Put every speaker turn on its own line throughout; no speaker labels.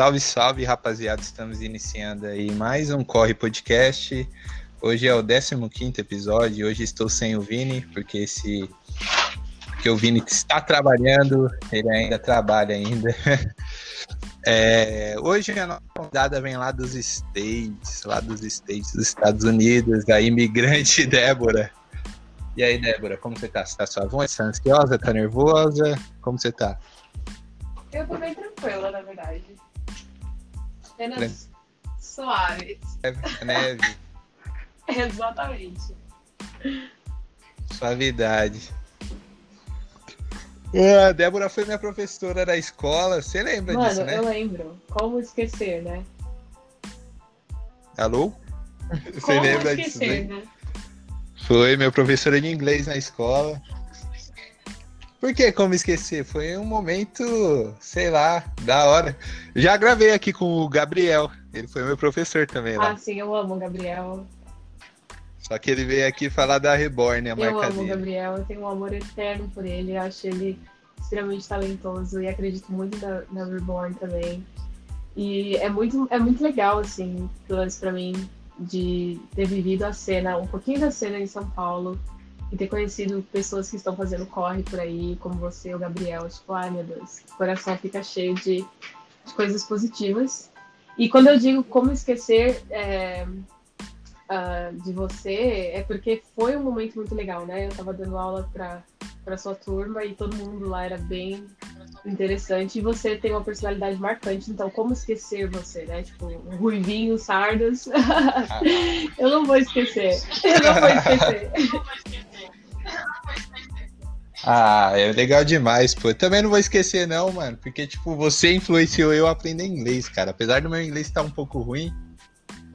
Salve, salve, rapaziada. Estamos iniciando aí mais um Corre Podcast. Hoje é o 15 episódio. Hoje estou sem o Vini, porque esse. Porque o Vini está trabalhando, ele ainda trabalha ainda. É, hoje a nossa convidada vem lá dos States, lá dos States dos Estados Unidos, a imigrante Débora. E aí, Débora, como você tá? Você tá suavona? Você tá ansiosa? Tá nervosa? Como você tá?
Eu tô bem tranquila, na verdade. Apenas suaves.
Neve. neve.
Exatamente.
Suavidade. É, a Débora foi minha professora da escola. Você lembra
Mano,
disso, né?
eu lembro. Como esquecer, né?
Alô? Você
Como
lembra
esquecer,
disso? Né?
né?
Foi meu professor de inglês na escola. Por que como esquecer? Foi um momento, sei lá, da hora. Já gravei aqui com o Gabriel. Ele foi meu professor também lá.
Ah, sim, eu amo o Gabriel.
Só que ele veio aqui falar da Reborn, a
Eu
marca
amo o
dele.
Gabriel, eu tenho um amor eterno por ele. Eu acho ele extremamente talentoso e acredito muito na, na Reborn também. E é muito, é muito legal, assim, pelo menos pra mim, de ter vivido a cena, um pouquinho da cena em São Paulo e ter conhecido pessoas que estão fazendo corre por aí, como você, o Gabriel. Tipo, ai meu Deus, o coração fica cheio de, de coisas positivas. E quando eu digo como esquecer é, ah, de você, é porque foi um momento muito legal, né? Eu tava dando aula pra, pra sua turma e todo mundo lá era bem interessante. E você tem uma personalidade marcante, então como esquecer você, né? Tipo, um ruivinho, sardas. eu não vou esquecer. Eu não vou esquecer.
Ah, é legal demais, pô. Também não vou esquecer, não, mano. Porque, tipo, você influenciou eu a aprender inglês, cara. Apesar do meu inglês estar um pouco ruim,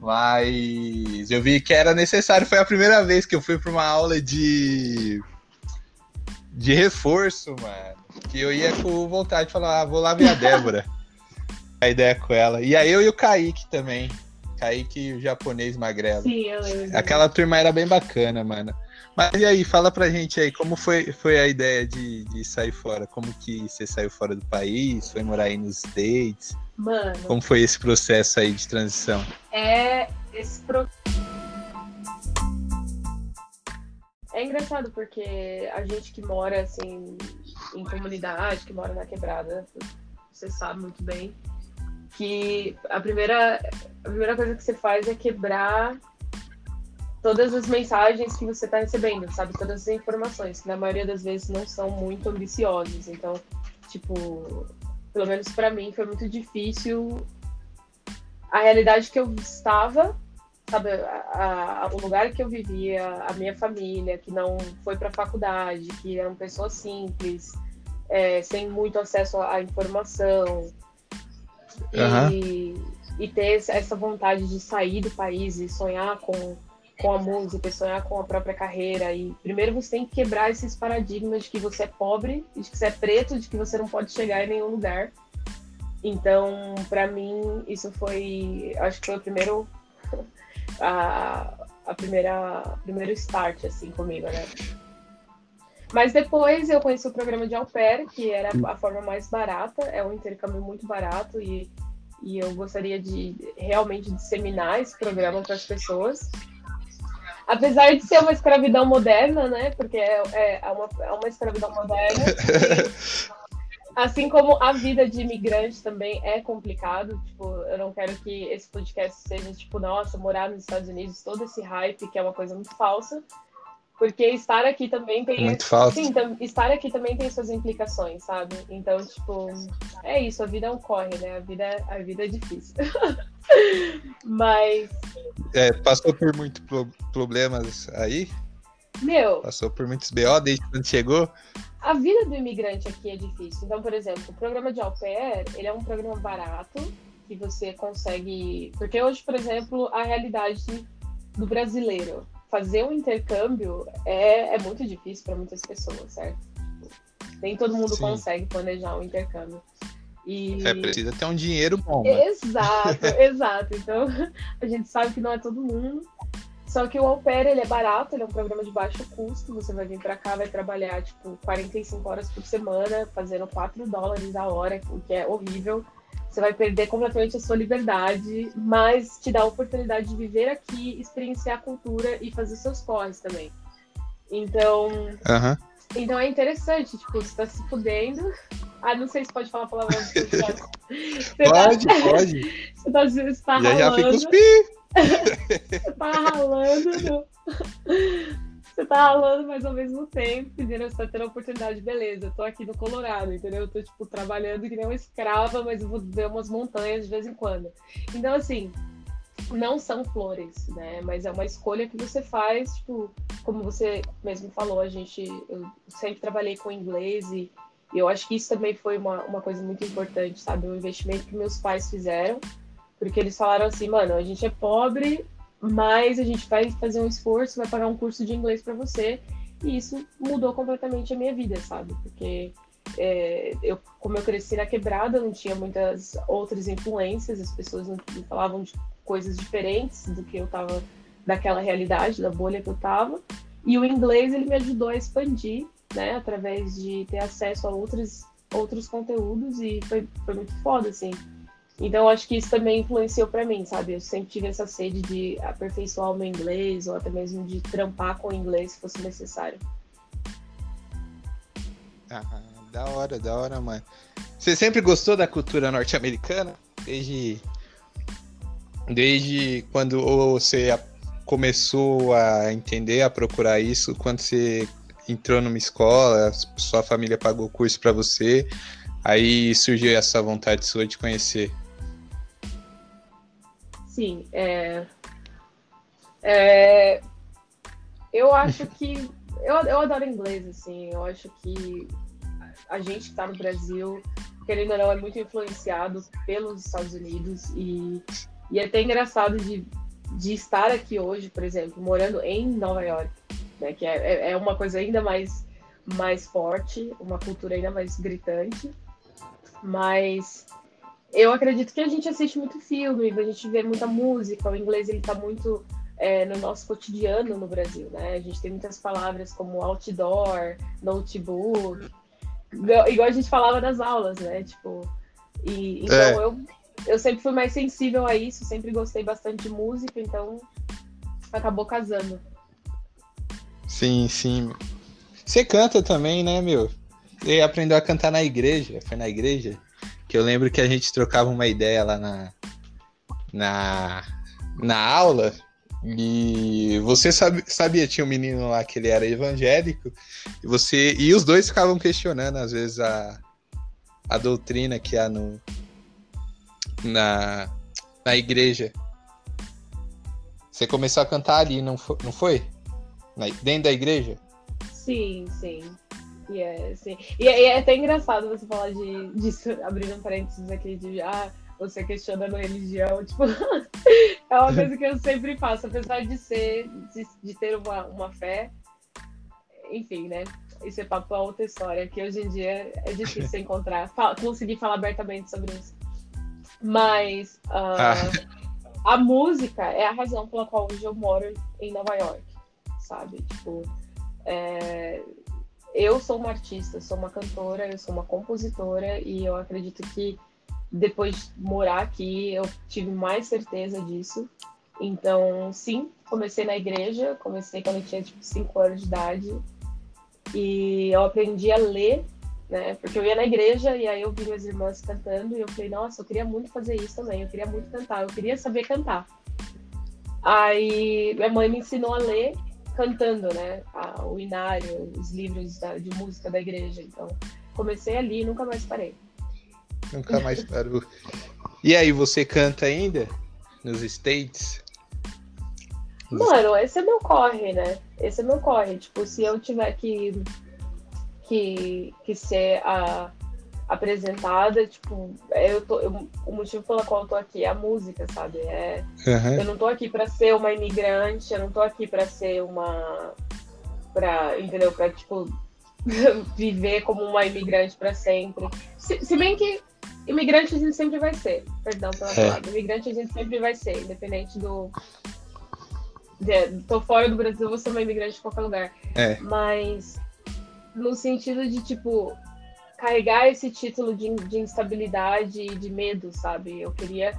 mas eu vi que era necessário. Foi a primeira vez que eu fui pra uma aula de. de reforço, mano. Que eu ia com vontade de falar, ah, vou lá ver a Débora. a ideia com ela. E aí eu e o Kaique também. Kaique, o japonês magrelo.
Sim, eu lembro.
Aquela turma era bem bacana, mano. Mas e aí, fala pra gente aí, como foi, foi a ideia de, de sair fora? Como que você saiu fora do país? Foi morar aí nos States?
Mano,
Como foi esse processo aí de transição?
é esse pro... É engraçado porque a gente que mora assim em comunidade, que mora na quebrada, você sabe muito bem que a primeira a primeira coisa que você faz é quebrar todas as mensagens que você está recebendo, sabe? Todas as informações, que na maioria das vezes não são muito ambiciosas. Então, tipo, pelo menos para mim foi muito difícil a realidade que eu estava, sabe, a, a, o lugar que eu vivia, a minha família, que não foi para faculdade, que eram pessoas simples, é, sem muito acesso à informação,
Aham.
e, e ter essa vontade de sair do país e sonhar com, com a música, sonhar com a própria carreira. E primeiro você tem que quebrar esses paradigmas de que você é pobre, de que você é preto, de que você não pode chegar em nenhum lugar. Então, pra mim, isso foi, acho que foi o primeiro a, a primeira primeiro start assim comigo, né? Mas depois eu conheci o programa de au pair, que era a forma mais barata, é um intercâmbio muito barato e, e eu gostaria de realmente disseminar esse programa para as pessoas. Apesar de ser uma escravidão moderna, né? Porque é, é, é uma, é uma escravidão moderna. Assim como a vida de imigrante também é complicado, tipo, eu não quero que esse podcast seja tipo, nossa, morar nos Estados Unidos, todo esse hype, que é uma coisa muito falsa, porque estar aqui também tem
Muito falso.
Sim, estar aqui também tem suas implicações, sabe? Então, tipo, é isso, a vida é um corre, né? A vida, a vida é difícil. Mas,
É, passou por muitos pro- problemas aí?
meu,
Passou por muitos BO desde quando chegou?
a vida do imigrante aqui é difícil. Então, por exemplo, o programa de au pair, ele é um programa barato, que você consegue... Porque hoje, por exemplo, a realidade do brasileiro, fazer um intercâmbio é, é muito difícil para muitas pessoas, certo? Nem todo mundo
Sim.
consegue planejar um intercâmbio. E...
É, precisa ter um dinheiro bom, mano.
Exato, exato. Então, a gente sabe que não é todo mundo. Só que o au pair, ele é barato, ele é um programa de baixo custo. Você vai vir pra cá, vai trabalhar, tipo, 45 horas por semana, fazendo 4 dólares a hora, o que é horrível. Você vai perder completamente a sua liberdade, mas te dá a oportunidade de viver aqui, experienciar a cultura e fazer seus corres também. Então,
uhum.
então é interessante, tipo, você tá se fudendo. Ah, não sei se pode falar palavrão.
pode, tá... pode.
Você tá, você tá
já,
ralando.
já fica os pi.
você tá ralando. No... Você tá ralando, mas ao mesmo tempo, entendeu? Você tá tendo a oportunidade, beleza. Eu tô aqui no Colorado, entendeu? Eu tô, tipo, trabalhando que nem uma escrava, mas eu vou ver umas montanhas de vez em quando. Então, assim, não são flores, né? Mas é uma escolha que você faz, tipo, como você mesmo falou, a gente, eu sempre trabalhei com inglês e, eu acho que isso também foi uma, uma coisa muito importante, sabe? Um investimento que meus pais fizeram, porque eles falaram assim, mano, a gente é pobre, mas a gente vai fazer um esforço, vai pagar um curso de inglês para você, e isso mudou completamente a minha vida, sabe? Porque é, eu, como eu cresci na quebrada, não tinha muitas outras influências, as pessoas não, não falavam de coisas diferentes do que eu tava daquela realidade, da bolha que eu tava. E o inglês ele me ajudou a expandir, né, através de ter acesso a outros outros conteúdos e foi, foi muito foda assim. Então acho que isso também influenciou para mim, sabe? Eu sempre tive essa sede de aperfeiçoar o meu inglês ou até mesmo de trampar com o inglês se fosse necessário.
Ah, da hora, da hora, mano. Você sempre gostou da cultura norte-americana? Desde desde quando você começou a entender, a procurar isso, quando você entrou numa escola, sua família pagou curso para você, aí surgiu essa vontade sua de conhecer.
Sim, é... é... eu acho que eu, eu adoro inglês, assim, eu acho que a gente que está no Brasil, querendo ou não, é muito influenciado pelos Estados Unidos e e é até engraçado de, de estar aqui hoje, por exemplo, morando em Nova York, né, que é, é, é uma coisa ainda mais, mais forte, uma cultura ainda mais gritante. Mas eu acredito que a gente assiste muito filme, a gente vê muita música, o inglês ele está muito é, no nosso cotidiano no Brasil, né? A gente tem muitas palavras como outdoor, notebook, igual a gente falava das aulas, né? Tipo, e, então é. eu eu sempre fui mais sensível a isso, sempre gostei bastante de música, então acabou casando.
Sim, sim. Você canta também, né, meu? Você aprendeu a cantar na igreja, foi na igreja? Que eu lembro que a gente trocava uma ideia lá na, na, na aula e você sabe, sabia, tinha um menino lá que ele era evangélico, e você e os dois ficavam questionando às vezes a, a doutrina que há no, na, na igreja. Você começou a cantar ali, não foi? Não foi? Na, dentro da igreja?
Sim, sim. Yeah, sim. E, é, e, é até engraçado você falar de, disso, abrindo um parênteses aqui, de ah, você questionando a religião, tipo, é uma coisa que eu sempre faço, apesar de ser, de, de ter uma, uma fé, enfim, né? Isso é papo a outra história, que hoje em dia é difícil encontrar, conseguir falar abertamente sobre isso. Mas uh, ah. a música é a razão pela qual hoje eu moro em Nova York, sabe? Tipo, é... eu sou uma artista, sou uma cantora, eu sou uma compositora e eu acredito que depois de morar aqui eu tive mais certeza disso. Então, sim, comecei na igreja, comecei quando eu tinha tipo 5 anos de idade e eu aprendi a ler né? Porque eu ia na igreja e aí eu vi minhas irmãs cantando e eu falei, nossa, eu queria muito fazer isso também, eu queria muito cantar, eu queria saber cantar. Aí minha mãe me ensinou a ler cantando, né? o inário, os livros da, de música da igreja. Então, comecei ali e nunca mais parei.
Nunca mais parou. e aí, você canta ainda nos States?
Mano, esse é meu corre, né? Esse é meu corre. Tipo, se eu tiver que que, que ser a, apresentada, tipo, eu tô, eu, o motivo pelo qual eu tô aqui é a música, sabe? É, uhum. Eu não tô aqui para ser uma imigrante, eu não tô aqui para ser uma. Pra, entendeu? Pra, tipo, viver como uma imigrante para sempre. Se, se, bem que imigrante a gente sempre vai ser, perdão pela é. palavra, imigrante a gente sempre vai ser, independente do. De, tô fora do Brasil, vou ser uma imigrante em qualquer lugar.
É.
Mas no sentido de, tipo, carregar esse título de, de instabilidade e de medo, sabe? Eu queria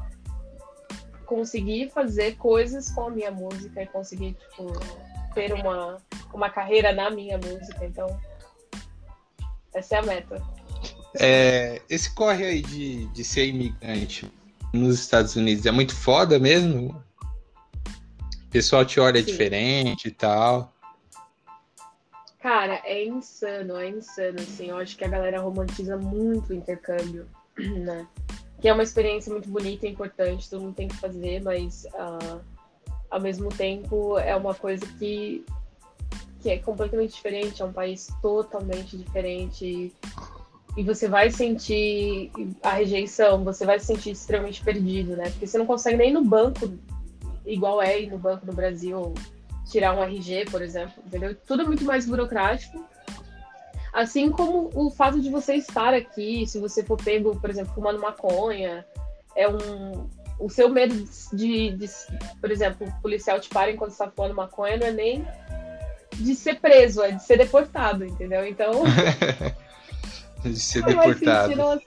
conseguir fazer coisas com a minha música e conseguir, tipo, ter uma, uma carreira na minha música. Então, essa é a meta.
É, esse corre aí de, de ser imigrante nos Estados Unidos é muito foda mesmo? O pessoal te olha Sim. diferente e tal.
Cara, é insano, é insano, assim. Eu acho que a galera romantiza muito o intercâmbio, né? Que é uma experiência muito bonita e importante, todo mundo tem que fazer, mas uh, ao mesmo tempo é uma coisa que, que é completamente diferente, é um país totalmente diferente. E você vai sentir a rejeição, você vai se sentir extremamente perdido, né? Porque você não consegue nem ir no banco, igual é ir no banco no Brasil, tirar um RG, por exemplo, entendeu? Tudo é muito mais burocrático. Assim como o fato de você estar aqui, se você for pego, por exemplo, fumando maconha, é um. O seu medo de, de por exemplo, o policial te para enquanto está fumando maconha não é nem de ser preso, é de ser deportado, entendeu? Então.
de ser deportado.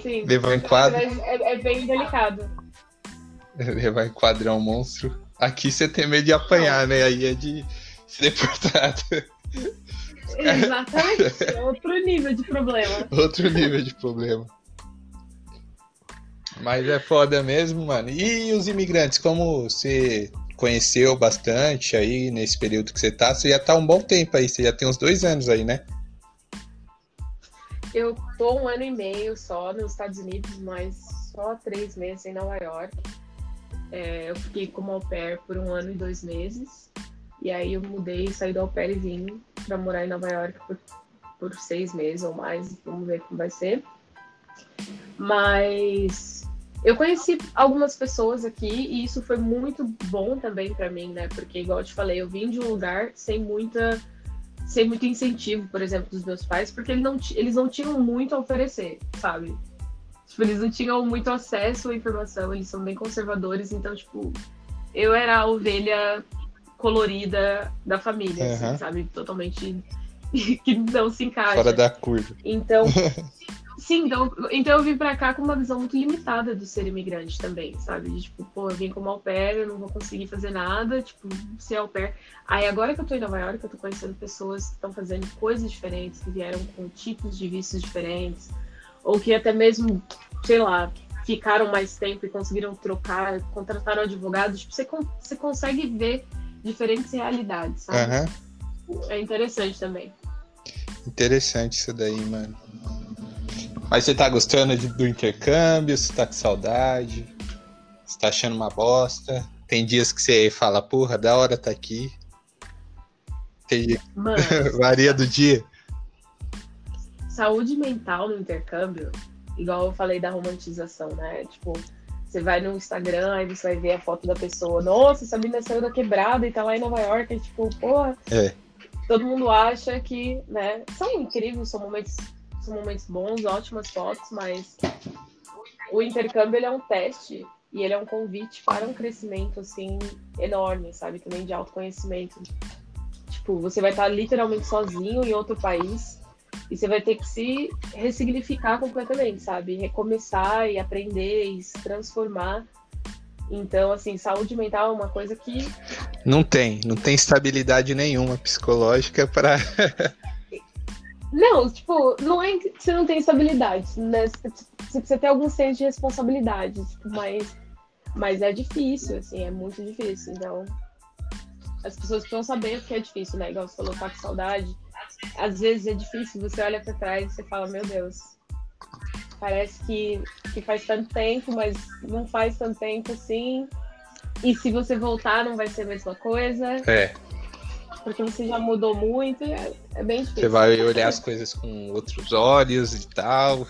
Sim.
Levar em quadro.
É, é bem delicado.
Levar em quadro é um monstro. Aqui você tem medo de apanhar, né? Aí é de ser deportado.
Exatamente. Outro nível de problema.
Outro nível de problema. Mas é foda mesmo, mano. E os imigrantes, como você conheceu bastante aí nesse período que você tá? Você já tá um bom tempo aí, você já tem uns dois anos aí, né?
Eu tô um ano e meio só nos Estados Unidos, mas só três meses em Nova York. É, eu fiquei como au pair por um ano e dois meses. E aí eu mudei, saí do au pair e vim para morar em Nova York por, por seis meses ou mais. Vamos ver como vai ser. Mas eu conheci algumas pessoas aqui e isso foi muito bom também para mim, né? Porque, igual eu te falei, eu vim de um lugar sem muita sem muito incentivo, por exemplo, dos meus pais, porque eles não, eles não tinham muito a oferecer, sabe? Tipo, eles não tinham muito acesso à informação, eles são bem conservadores, então, tipo, eu era a ovelha colorida da família, uhum. assim, sabe? Totalmente que não se encaixa.
Fora da curva.
Então, sim, então, então eu vim pra cá com uma visão muito limitada do ser imigrante também, sabe? De, tipo, pô, eu vim como au pair, eu não vou conseguir fazer nada, tipo, ser au pair. Aí agora que eu tô em Nova York, eu tô conhecendo pessoas que estão fazendo coisas diferentes, que vieram com tipos de vistos diferentes, ou que até mesmo, sei lá, ficaram mais tempo e conseguiram trocar, contrataram advogados, tipo, você, você consegue ver diferentes realidades, sabe? Uhum. É interessante também.
Interessante isso daí, mano. Mas você tá gostando de, do intercâmbio? Você tá com saudade? Você tá achando uma bosta? Tem dias que você fala, porra, da hora tá aqui. Tem dia... Varia do dia
saúde mental no intercâmbio, igual eu falei da romantização, né? Tipo, você vai no Instagram e você vai ver a foto da pessoa. Nossa, essa menina saiu da quebrada e tá lá em Nova York. E, tipo, porra. É. Todo mundo acha que, né? São incríveis, são momentos, são momentos bons, ótimas fotos, mas o intercâmbio ele é um teste e ele é um convite para um crescimento, assim, enorme, sabe? Também de autoconhecimento. Tipo, você vai estar literalmente sozinho em outro país e você vai ter que se ressignificar completamente, sabe? Recomeçar e aprender e se transformar. Então, assim, saúde mental é uma coisa que.
Não tem, não tem estabilidade nenhuma psicológica para.
não, tipo, não é que você não tem estabilidade, né? Você precisa ter algum senso de responsabilidade, tipo, mas, mas é difícil, assim, é muito difícil. Então, as pessoas precisam saber que é difícil, né? Igual você falou, tá com saudade às vezes é difícil, você olha para trás e você fala, meu Deus, parece que, que faz tanto tempo, mas não faz tanto tempo assim. E se você voltar, não vai ser a mesma coisa.
É.
Porque você já mudou muito, é, é bem difícil.
Você vai olhar as coisas com outros olhos e tal.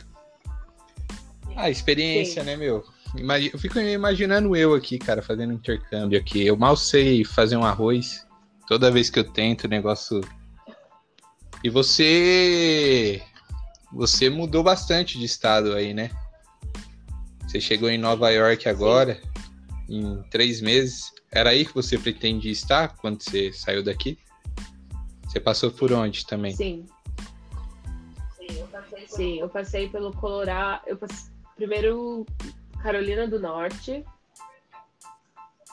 Ah, experiência, Sim. né, meu? Eu fico imaginando eu aqui, cara, fazendo intercâmbio aqui. Eu mal sei fazer um arroz. Toda vez que eu tento, o negócio e você. Você mudou bastante de estado aí, né? Você chegou em Nova York agora, Sim. em três meses. Era aí que você pretendia estar quando você saiu daqui? Você passou por onde também?
Sim. Sim, eu passei pelo Colorado. Eu passei, primeiro Carolina do Norte.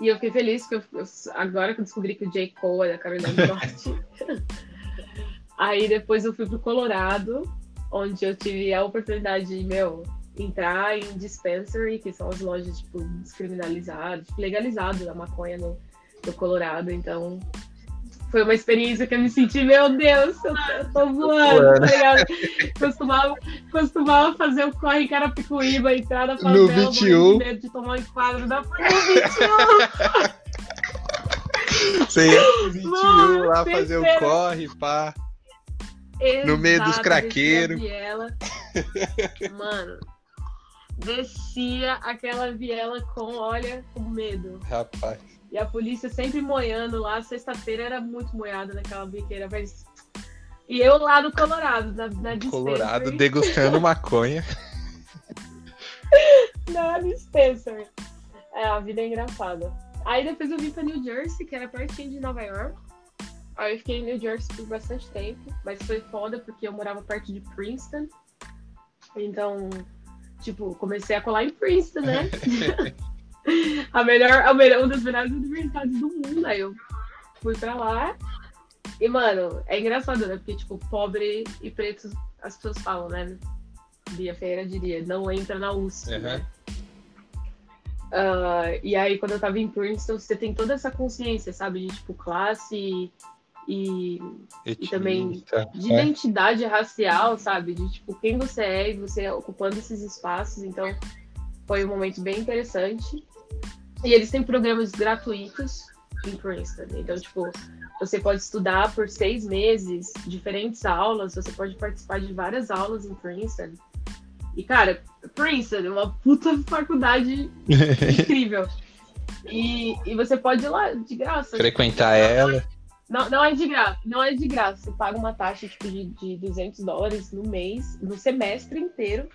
E eu fiquei feliz que eu, eu, agora que eu descobri que o J. Cole é da Carolina do Norte. Aí depois eu fui pro Colorado, onde eu tive a oportunidade de, meu, entrar em dispensary, que são as lojas, tipo, descriminalizadas, tipo, legalizado da maconha no, no Colorado. Então, foi uma experiência que eu me senti, meu Deus, eu, eu tô voando, tá ligado? Costumava, costumava fazer o corre em Carapicuíba, entrar na favela,
no 21.
medo de tomar um enquadro da no 21.
Você ia no 21 Mano, lá fazer o corre, pá.
Exato,
no meio dos craqueiros.
Mano, descia aquela viela com, olha, com medo.
Rapaz.
E a polícia sempre moiando lá. Sexta-feira era muito moiada naquela biqueira, mas. E eu lá no Colorado, na, na
Colorado degustando maconha.
na dispensary. É, a vida é engraçada. Aí depois eu vim pra New Jersey, que era pertinho de Nova York. Aí eu fiquei em New Jersey por bastante tempo, mas foi foda porque eu morava perto de Princeton. Então, tipo, comecei a colar em Princeton, né? a melhor, a melhor, uma das melhores universidades do mundo. Aí eu fui pra lá. E, mano, é engraçado, né? Porque, tipo, pobre e preto, as pessoas falam, né? Bia Ferreira diria, não entra na USP, uhum. né? Uh, e aí, quando eu tava em Princeton, você tem toda essa consciência, sabe? De, tipo, classe e, e também de é. identidade racial, sabe? De, tipo, quem você é e você ocupando esses espaços. Então, foi um momento bem interessante. E eles têm programas gratuitos em Princeton. Então, tipo, você pode estudar por seis meses, diferentes aulas, você pode participar de várias aulas em Princeton. E, cara, Princeton é uma puta faculdade incrível. E, e você pode ir lá de graça.
Frequentar ela.
Não, não é de graça, não é de graça. Você paga uma taxa tipo, de, de 200 dólares no mês, no semestre inteiro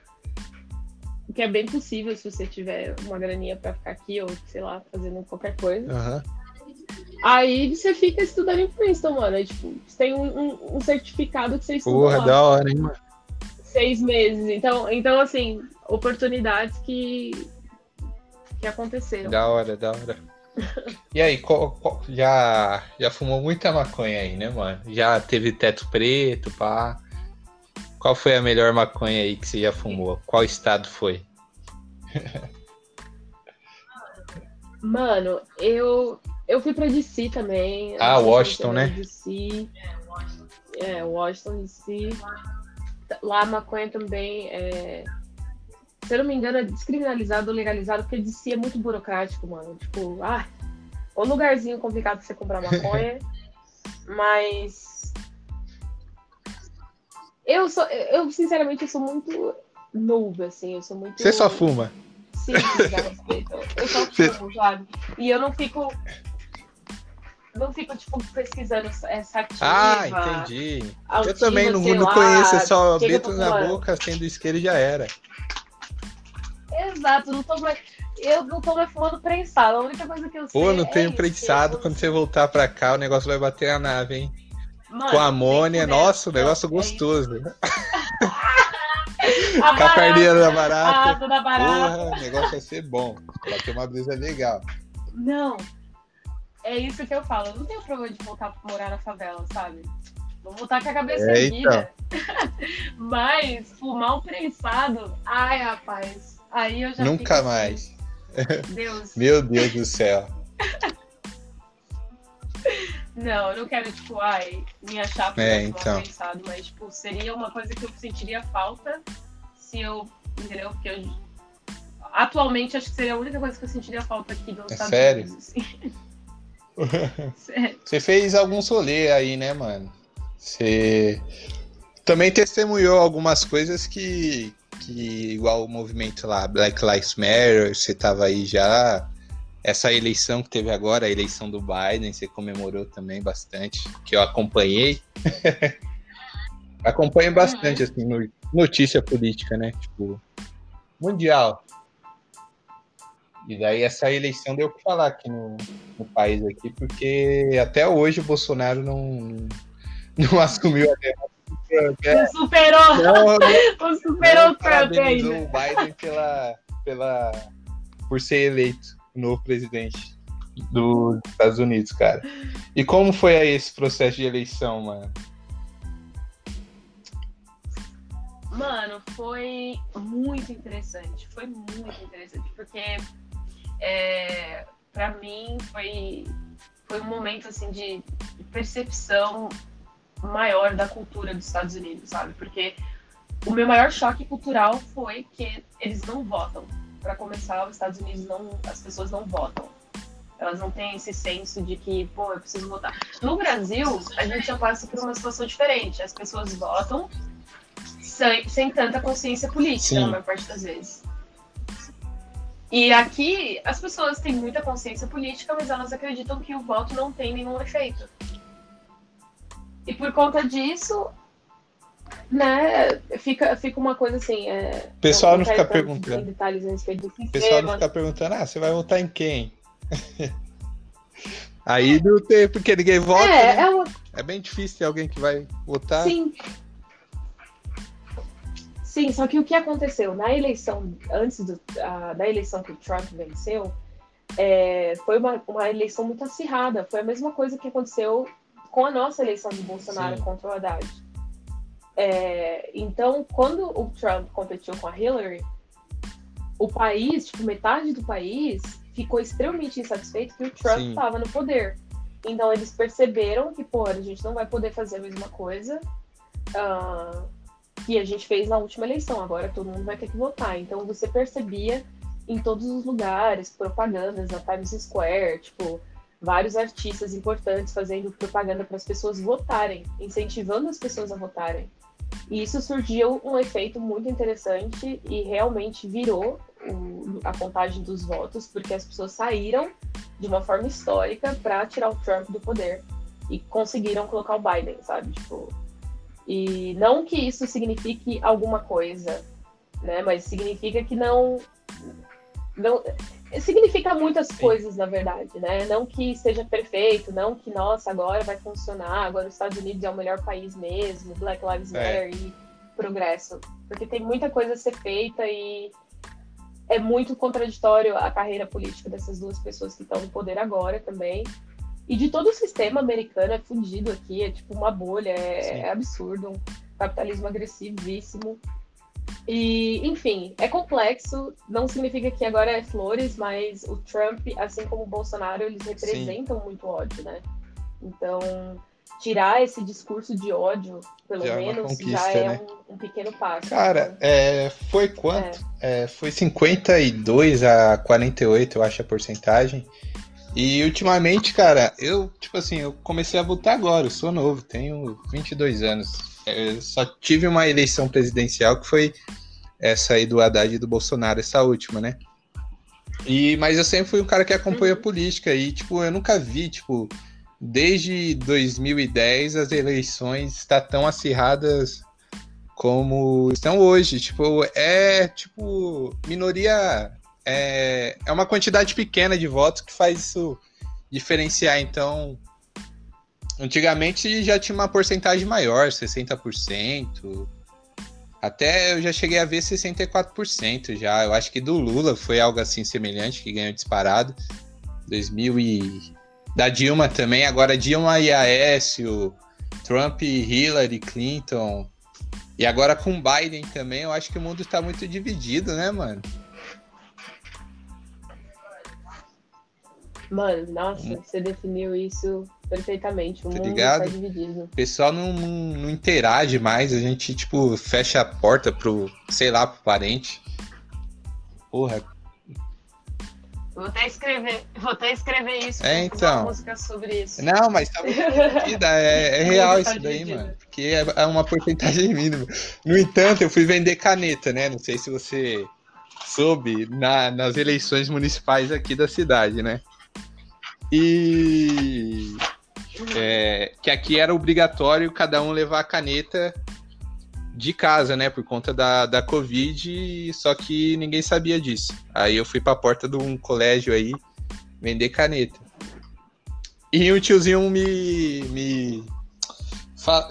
o que é bem possível se você tiver uma graninha para ficar aqui ou, sei lá, fazendo qualquer coisa.
Uhum.
Aí você fica estudando em Princeton, mano. Aí, tipo, você tem um, um, um certificado que você estuda
Porra,
lá.
da hora, hein, mano?
Seis meses. Então, então assim, oportunidades que, que aconteceram.
Da hora, da hora. E aí, qual, qual, já, já fumou muita maconha aí, né, mano? Já teve teto preto, pá. Qual foi a melhor maconha aí que você já fumou? Qual estado foi?
Mano, eu eu fui pra DC também.
Ah, Washington, né?
DC. É, Washington, DC. Lá a maconha também é. Se eu não me engano, é descriminalizado ou legalizado, porque DC é muito burocrático, mano. Tipo, ah, um lugarzinho complicado pra você comprar maconha. mas eu sou, eu sinceramente eu sou muito noob, assim, eu sou muito.
Você só fuma?
Sim, Eu só fumo, sabe? E eu não fico. Não fico, tipo, pesquisando essa ativa.
Ah, entendi. Altiva, eu também não, não lá, conheço, é só beto na boca, sendo isqueiro e já era.
Exato, não tô mais. Eu não tô mais fumando prensado. A única coisa que eu sei.
Pô, não tenho é prensado. Quando você voltar pra cá, o negócio vai bater a nave, hein? Mano, com amônia, nossa, o negócio é gostoso. com a perninha da barata.
Ah, da barata.
Porra, o negócio vai ser bom. Vai ter uma brisa legal.
Não. É isso que eu falo. Eu não tenho problema de voltar pra morar na favela, sabe? Vou voltar com a cabeça
é, erguida.
Então. Mas fumar um prensado, ai, rapaz. Aí eu já
Nunca assim, mais.
Deus.
Meu Deus do céu.
Não, eu não quero, tipo, ai, me achar por
é, então.
pensado, mas, tipo, seria uma coisa que eu sentiria falta se eu, entendeu? Porque eu, atualmente acho que seria a única coisa que eu sentiria falta aqui no
é Estados sério? Unidos, assim. sério? Você fez alguns rolês aí, né, mano? Você também testemunhou algumas coisas que, que igual o movimento lá, Black Lives Matter, você tava aí já essa eleição que teve agora, a eleição do Biden, você comemorou também bastante, que eu acompanhei. Acompanho bastante, assim, notícia política, né? Tipo, mundial. E daí essa eleição deu que falar aqui no, no, país aqui, porque até hoje o Bolsonaro não, não assumiu a derrota
Trump. É. Superou! Não, não, superou o Trump ainda.
o Biden pela, pela, por ser eleito o novo presidente dos Estados Unidos, cara. E como foi aí esse processo de eleição, mano?
Mano, foi muito interessante. Foi muito interessante, porque é, para mim foi, foi um momento assim de percepção maior da cultura dos Estados Unidos, sabe? Porque o meu maior choque cultural foi que eles não votam. Para começar, os Estados Unidos não, as pessoas não votam. Elas não têm esse senso de que, pô, eu preciso votar. No Brasil, a gente já passa por uma situação diferente. As pessoas votam sem, sem tanta consciência política, Sim. na maior parte das vezes. E aqui, as pessoas têm muita consciência política, mas elas acreditam que o voto não tem nenhum efeito. E por conta disso, né, fica, fica uma coisa assim. É,
o pessoal não, fica perguntando. Detalhes a respeito do sistema. O pessoal não fica perguntando, ah, você vai votar em quem? Aí não tem, porque ninguém vota. É, né? é, uma... é bem difícil ter alguém que vai votar.
Sim. Sim, só que o que aconteceu na eleição, antes do, a, da eleição que o Trump venceu, é, foi uma, uma eleição muito acirrada. Foi a mesma coisa que aconteceu com a nossa eleição de Bolsonaro Sim. contra o Haddad. É, então, quando o Trump competiu com a Hillary, o país, tipo, metade do país ficou extremamente insatisfeito que o Trump estava no poder. Então eles perceberam que, pô, a gente não vai poder fazer a mesma coisa uh, que a gente fez na última eleição. Agora todo mundo vai ter que votar. Então você percebia em todos os lugares propagandas na Times Square, tipo, vários artistas importantes fazendo propaganda para as pessoas votarem, incentivando as pessoas a votarem. E isso surgiu um efeito muito interessante e realmente virou o, a contagem dos votos, porque as pessoas saíram de uma forma histórica para tirar o Trump do poder e conseguiram colocar o Biden, sabe? Tipo, e não que isso signifique alguma coisa, né? Mas significa que não não significa muitas Sim. coisas, na verdade, né? Não que seja perfeito, não que, nossa, agora vai funcionar, agora os Estados Unidos é o melhor país mesmo, Black Lives é. Matter é. e progresso. Porque tem muita coisa a ser feita e é muito contraditório a carreira política dessas duas pessoas que estão no poder agora também. E de todo o sistema americano é fundido aqui, é tipo uma bolha, é, é absurdo, um capitalismo agressivíssimo. E, enfim, é complexo, não significa que agora é flores, mas o Trump, assim como o Bolsonaro, eles representam Sim. muito ódio, né? Então, tirar esse discurso de ódio, pelo já é menos, é já é né? um, um, pequeno passo.
Cara, é, foi quanto? É. É, foi 52 a 48, eu acho, a porcentagem. E ultimamente, cara, eu, tipo assim, eu comecei a votar agora, eu sou novo, tenho 22 anos. Eu só tive uma eleição presidencial que foi essa aí do Haddad e do Bolsonaro, essa última, né? E, mas eu sempre fui um cara que acompanha uhum. política e, tipo, eu nunca vi, tipo, desde 2010 as eleições estão tão acirradas como estão hoje. Tipo, é tipo minoria é, é uma quantidade pequena de votos que faz isso diferenciar. Então, antigamente já tinha uma porcentagem maior, 60%. Até eu já cheguei a ver 64% já. Eu acho que do Lula foi algo assim semelhante, que ganhou disparado. 2000 e da Dilma também, agora Dilma e Aécio, Trump, Hillary, Clinton. E agora com Biden também, eu acho que o mundo está muito dividido, né, mano?
Mano, nossa, hum. você definiu isso perfeitamente. O tá mundo ligado? está dividido.
O pessoal não, não, não, interage mais, a gente, tipo, fecha a porta pro, sei lá, pro parente. Porra,
Vou até escrever, vou até escrever isso. É, então. Uma música sobre isso.
Não, mas tá muito dividida, é, é real isso daí, mano. Porque é, é uma porcentagem mínima. No entanto, eu fui vender caneta, né? Não sei se você soube, na, nas eleições municipais aqui da cidade, né? E é, que aqui era obrigatório cada um levar a caneta de casa, né, por conta da, da Covid, só que ninguém sabia disso. Aí eu fui pra porta de um colégio aí vender caneta. E um tiozinho me, me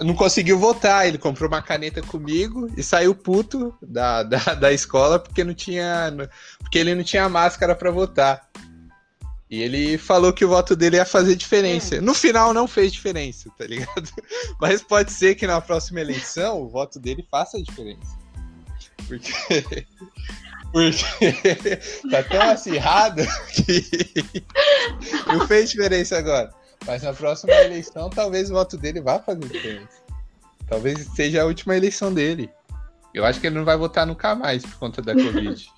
não conseguiu votar. Ele comprou uma caneta comigo e saiu puto da, da, da escola porque não tinha. Porque ele não tinha máscara para votar. E ele falou que o voto dele ia fazer diferença. É. No final não fez diferença, tá ligado? Mas pode ser que na próxima eleição o voto dele faça diferença. Porque. Porque tá tão acirrado que não fez diferença agora. Mas na próxima eleição, talvez o voto dele vá fazer diferença. Talvez seja a última eleição dele. Eu acho que ele não vai votar nunca mais por conta da Covid.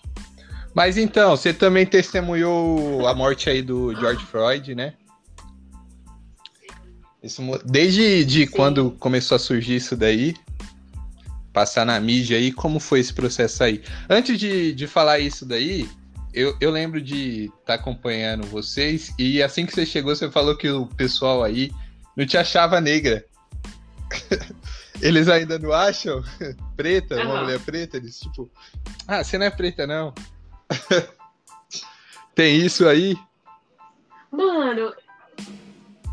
Mas então, você também testemunhou a morte aí do George Floyd, né? Isso, desde de quando começou a surgir isso daí, passar na mídia aí, como foi esse processo aí? Antes de, de falar isso daí, eu, eu lembro de estar tá acompanhando vocês e assim que você chegou, você falou que o pessoal aí não te achava negra. Eles ainda não acham preta, uhum. uma mulher preta? Eles tipo, ah, você não é preta não. Tem isso aí?
Mano,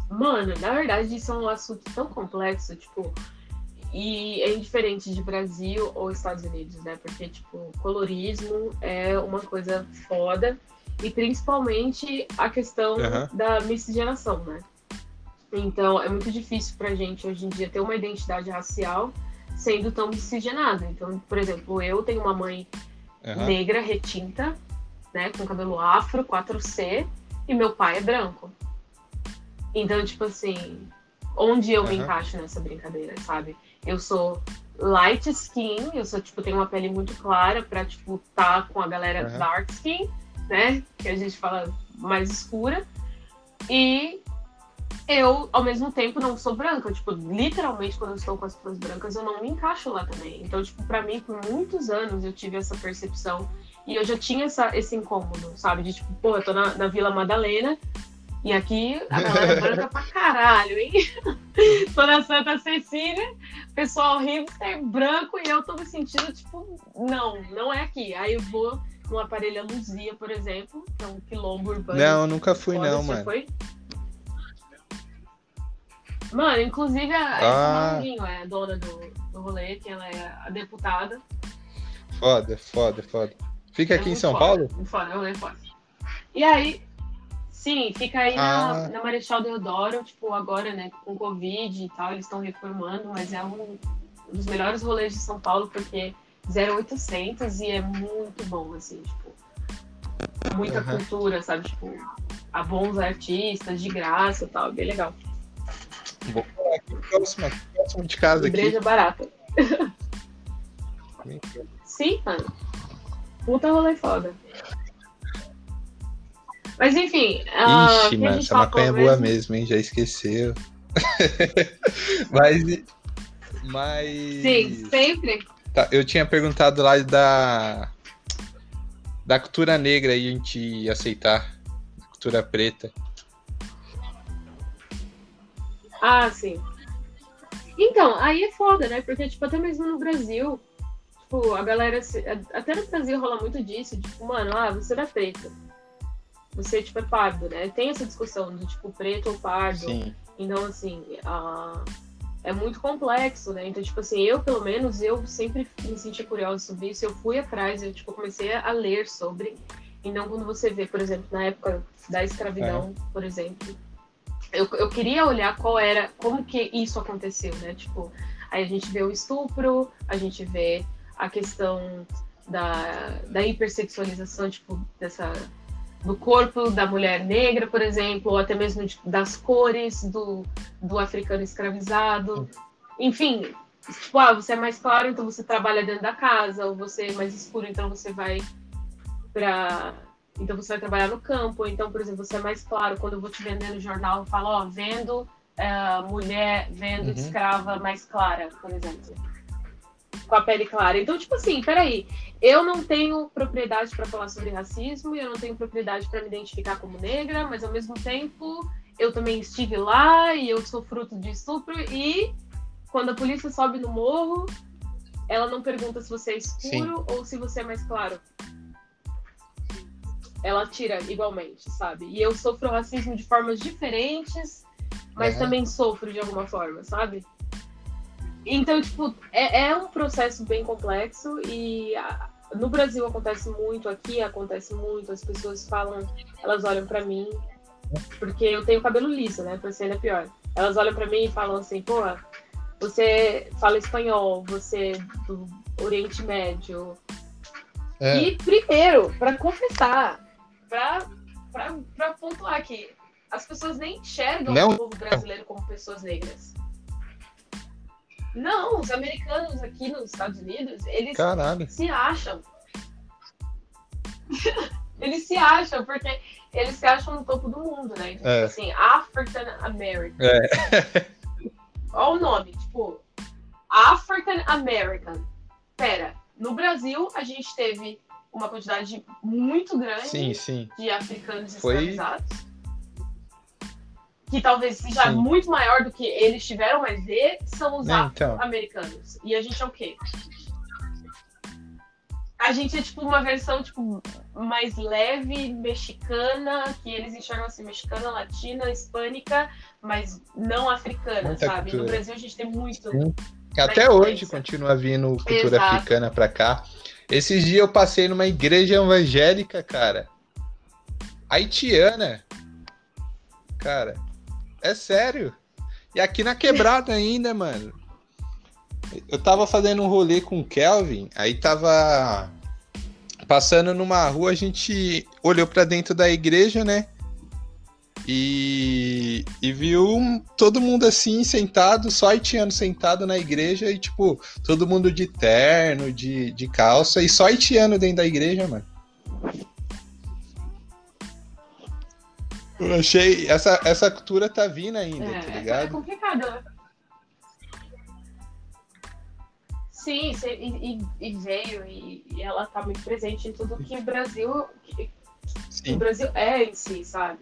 mano, na verdade isso é um assunto tão complexo, tipo, e é indiferente de Brasil ou Estados Unidos, né? Porque, tipo, colorismo é uma coisa foda. E principalmente a questão uhum. da miscigenação, né? Então, é muito difícil pra gente hoje em dia ter uma identidade racial sendo tão miscigenada. Então, por exemplo, eu tenho uma mãe uhum. negra, retinta, né? Com cabelo afro, 4C, e meu pai é branco. Então, tipo assim, onde eu uhum. me encaixo nessa brincadeira, sabe? Eu sou light skin, eu sou, tipo, tenho uma pele muito clara pra, tipo, tá com a galera uhum. dark skin, né? Que a gente fala mais escura. E eu, ao mesmo tempo, não sou branca. Tipo, literalmente, quando eu estou com as pessoas brancas, eu não me encaixo lá também. Então, tipo, pra mim, por muitos anos, eu tive essa percepção. E eu já tinha essa, esse incômodo, sabe? De tipo, pô, eu tô na, na Vila Madalena, e aqui a galera é branca pra caralho, hein? tô na Santa Cecília, pessoal hipster, branco, e eu tô me sentindo, tipo, não, não é aqui. Aí eu vou no aparelho Luzia, por exemplo, que é um quilombo urbano.
Não, eu nunca fui, não, mano. Foi?
Mano, inclusive a, ah. é dona do, do rolê, que ela é a deputada.
Foda, foda, foda. Fica é aqui em São foda, Paulo?
Foda, rolê foda. E aí, Sim, fica aí ah. na, na Marechal Deodoro, tipo, agora, né, com Covid e tal, eles estão reformando, mas é um, dos melhores rolês de São Paulo, porque 0800 e é muito bom, assim, tipo, muita uhum. cultura, sabe, tipo, a bons artistas, de graça e tal, bem legal.
Vou aqui próximo, próximo de casa
Igreja
aqui.
barata. Sim, mano. Puta rolê foda. Mas enfim.
Uh, Ixi, mano, essa maconha é boa mesmo, hein? Já esqueceu. mas. Mas.
Sim, sempre.
Tá, eu tinha perguntado lá da. Da cultura negra e a gente aceitar. Cultura preta.
Ah, sim. Então, aí é foda, né? Porque, tipo, até mesmo no Brasil, tipo, a galera. Até no Brasil rola muito disso, tipo, mano, ah, você é preta você tipo é pardo, né? Tem essa discussão do tipo preto ou pardo. Sim. Então assim, a... é muito complexo, né? Então tipo assim, eu pelo menos eu sempre me senti curiosa sobre isso. Eu fui atrás, eu tipo comecei a ler sobre. Então quando você vê, por exemplo, na época da escravidão, é. por exemplo, eu, eu queria olhar qual era, como que isso aconteceu, né? Tipo, aí a gente vê o estupro, a gente vê a questão da, da hipersexualização, tipo, dessa do corpo da mulher negra, por exemplo, ou até mesmo de, das cores do, do africano escravizado. Enfim, tipo, ah, você é mais claro, então você trabalha dentro da casa, ou você é mais escuro, então você vai para então você vai trabalhar no campo, então, por exemplo, você é mais claro, quando eu vou te vender no jornal, eu falo, ó, vendo uh, mulher, vendo uhum. escrava mais clara, por exemplo com a pele clara. Então, tipo assim, peraí, eu não tenho propriedade para falar sobre racismo e eu não tenho propriedade para me identificar como negra, mas ao mesmo tempo eu também estive lá e eu sou fruto de estupro e quando a polícia sobe no morro, ela não pergunta se você é escuro Sim. ou se você é mais claro. Ela tira igualmente, sabe? E eu sofro racismo de formas diferentes, mas uhum. também sofro de alguma forma, sabe? Então, tipo, é, é um processo bem complexo e a, no Brasil acontece muito, aqui acontece muito, as pessoas falam, elas olham para mim, porque eu tenho cabelo liso, né? Pra ser ainda pior. Elas olham para mim e falam assim, pô, você fala espanhol, você é do Oriente Médio. É. E primeiro, para confessar, para pontuar que as pessoas nem enxergam não. o povo brasileiro como pessoas negras. Não, os americanos aqui nos Estados Unidos, eles
Caralho.
se acham. eles se acham, porque eles se acham no topo do mundo, né? Então, é. Assim, African American. É. Olha o nome, tipo, African American. Pera, no Brasil a gente teve uma quantidade muito grande
sim, sim.
de africanos Foi... escravizados que talvez seja Sim. muito maior do que eles tiveram, mas eles são os então. americanos E a gente é o quê? A gente é tipo uma versão tipo mais leve, mexicana, que eles enxergam assim, mexicana, latina, hispânica, mas não africana, Muita sabe? Cultura. No Brasil a gente tem muito.
Até hoje continua vindo cultura Exato. africana pra cá. Esses dias eu passei numa igreja evangélica, cara. Haitiana. Cara, é sério. E aqui na quebrada ainda, mano. Eu tava fazendo um rolê com o Kelvin, aí tava passando numa rua, a gente olhou para dentro da igreja, né? E, e viu todo mundo assim, sentado, só haitiano sentado na igreja e, tipo, todo mundo de terno, de, de calça e só haitiano dentro da igreja, mano. Eu achei. Essa, essa cultura tá vindo ainda, é, tá ligado? É
complicado. Né? Sim, e, e, veio, e, e, ela tá muito presente em tudo que o Brasil. Que, o Brasil é em si, sabe?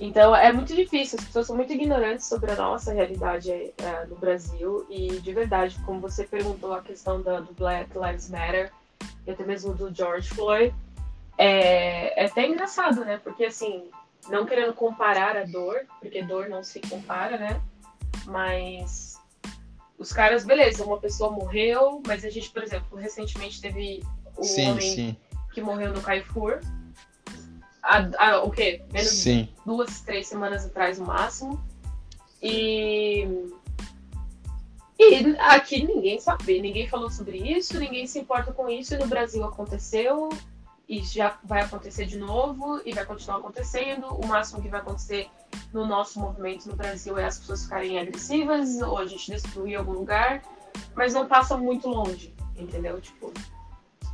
Então é muito difícil, as pessoas são muito ignorantes sobre a nossa realidade é, no Brasil e de verdade, como você perguntou a questão da, do Black Lives Matter e até mesmo do George Floyd, é, é até engraçado, né? Porque assim, não querendo comparar a dor, porque dor não se compara, né? Mas os caras, beleza, uma pessoa morreu, mas a gente, por exemplo, recentemente teve o sim, homem sim. que morreu no Carrefour. O quê? Menos sim. duas, três semanas atrás no máximo. E. E aqui ninguém sabe, ninguém falou sobre isso, ninguém se importa com isso, e no Brasil aconteceu, e já vai acontecer de novo e vai continuar acontecendo. O máximo que vai acontecer no nosso movimento no Brasil é as pessoas ficarem agressivas ou a gente destruir algum lugar, mas não passa muito longe, entendeu? Tipo,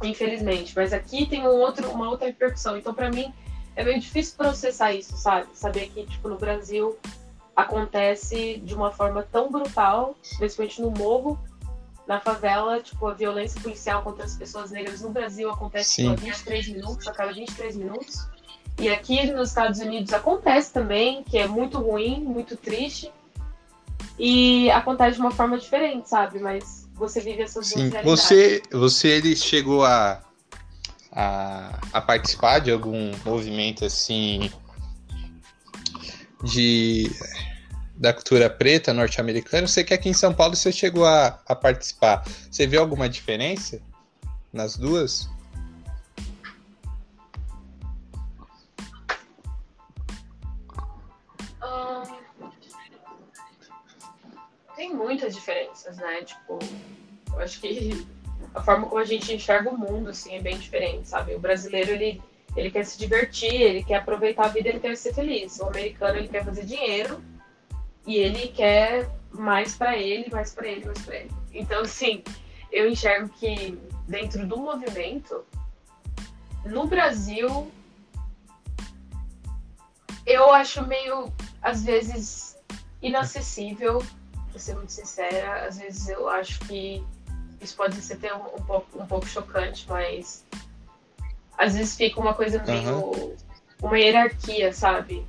infelizmente. Mas aqui tem um outro, uma outra repercussão. Então, para mim, é meio difícil processar isso, sabe? Saber que, tipo, no Brasil acontece de uma forma tão brutal, principalmente no morro, na favela, tipo, a violência policial contra as pessoas negras no Brasil acontece tipo, a 23 minutos, a cada 23 minutos. E aqui nos Estados Unidos acontece também, que é muito ruim, muito triste. E acontece de uma forma diferente, sabe? Mas você vive essas
Sim. duas Você, você ele chegou a, a, a participar de algum movimento assim de da cultura preta norte-americana. Sei que aqui em São Paulo você chegou a, a participar. Você vê alguma diferença nas duas?
tem muitas diferenças, né? Tipo, eu acho que a forma como a gente enxerga o mundo, assim, é bem diferente, sabe? O brasileiro, ele, ele quer se divertir, ele quer aproveitar a vida, ele quer ser feliz. O americano, ele quer fazer dinheiro e ele quer mais para ele, mais para ele, mais para ele. Então, assim, eu enxergo que dentro do movimento, no Brasil, eu acho meio, às vezes, inacessível, pra ser muito sincera. Às vezes eu acho que isso pode ser até um, um pouco, um pouco chocante, mas às vezes fica uma coisa meio. Uhum. uma hierarquia, sabe?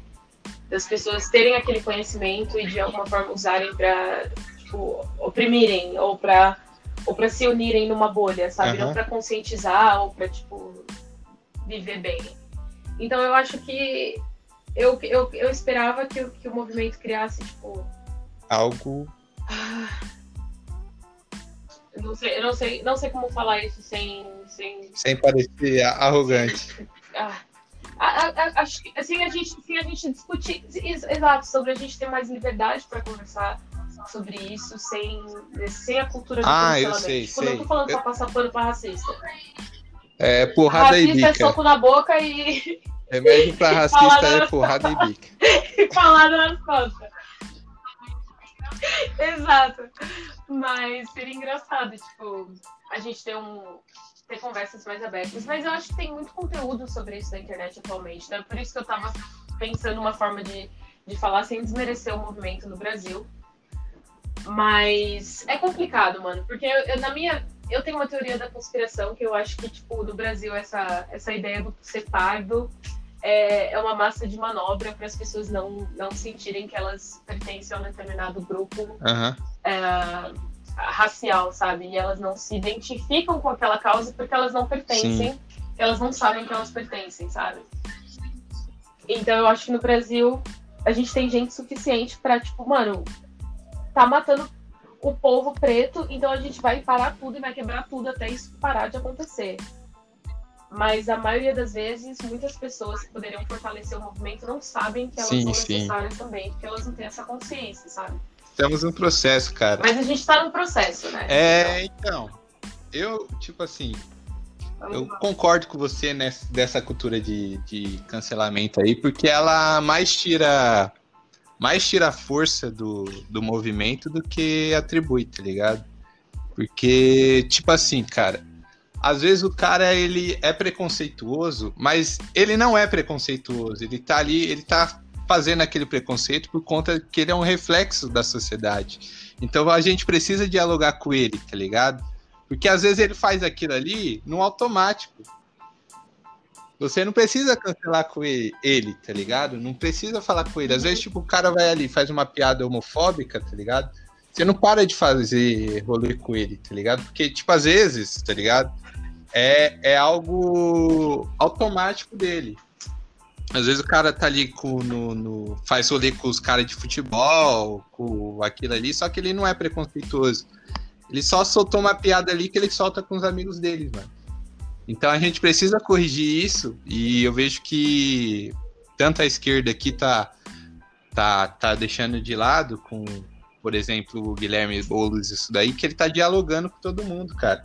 das pessoas terem aquele conhecimento e de alguma forma usarem para tipo, oprimirem ou para ou para se unirem numa bolha, sabe? Uhum. Não para conscientizar ou para tipo viver bem. Então eu acho que eu, eu, eu esperava que, que o movimento criasse tipo
algo
Eu não sei, eu não sei, não sei como falar isso sem. Sem,
sem parecer arrogante.
Ah, acho que assim, a gente, se a gente discutir, exato, sobre a gente ter mais liberdade para conversar sobre isso sem, sem a cultura
de ah, eu sei,
tipo,
sei.
não tô falando
eu...
pra passar pano pra racista.
É porrada racista e bica. é
soco na boca e.
Remédio pra racista é porrada e bica.
e falada nas costas. Exato. Mas seria engraçado, tipo, a gente ter um. ter conversas mais abertas. Mas eu acho que tem muito conteúdo sobre isso na internet atualmente. Então é por isso que eu tava pensando uma forma de, de falar sem desmerecer o movimento no Brasil. Mas é complicado, mano, porque eu, eu, na minha. Eu tenho uma teoria da conspiração que eu acho que, tipo, no Brasil, essa, essa ideia do ser pardo é, é uma massa de manobra para as pessoas não, não sentirem que elas pertencem a um determinado grupo
uhum.
É, racial, sabe? E elas não se identificam com aquela causa porque elas não pertencem, Sim. elas não sabem que elas pertencem, sabe? Então eu acho que no Brasil a gente tem gente suficiente para tipo, mano, tá matando o povo preto, então a gente vai parar tudo e vai quebrar tudo até isso parar de acontecer. Mas a maioria das vezes, muitas pessoas que poderiam fortalecer o movimento não sabem que elas sim, são necessárias sim. também, porque elas não têm essa consciência, sabe?
Estamos no processo, cara.
Mas a gente tá no processo, né?
É, então. Eu, tipo assim, eu concordo com você nessa, dessa cultura de, de cancelamento aí, porque ela mais tira mais tira força do, do movimento do que atribui, tá ligado? Porque, tipo assim, cara, às vezes o cara ele é preconceituoso, mas ele não é preconceituoso. Ele tá ali, ele tá fazendo aquele preconceito por conta que ele é um reflexo da sociedade. Então a gente precisa dialogar com ele, tá ligado? Porque às vezes ele faz aquilo ali no automático. Você não precisa cancelar com ele, ele, tá ligado? Não precisa falar com ele. Às vezes, tipo, o cara vai ali faz uma piada homofóbica, tá ligado? Você não para de fazer rolê com ele, tá ligado? Porque, tipo, às vezes, tá ligado? É, é algo automático dele. Às vezes o cara tá ali com, no, no faz rolê com os caras de futebol, com aquilo ali, só que ele não é preconceituoso. Ele só soltou uma piada ali que ele solta com os amigos dele, mano. Então a gente precisa corrigir isso e eu vejo que tanto a esquerda aqui tá, tá, tá deixando de lado com, por exemplo, o Guilherme Boulos, isso daí, que ele tá dialogando com todo mundo, cara.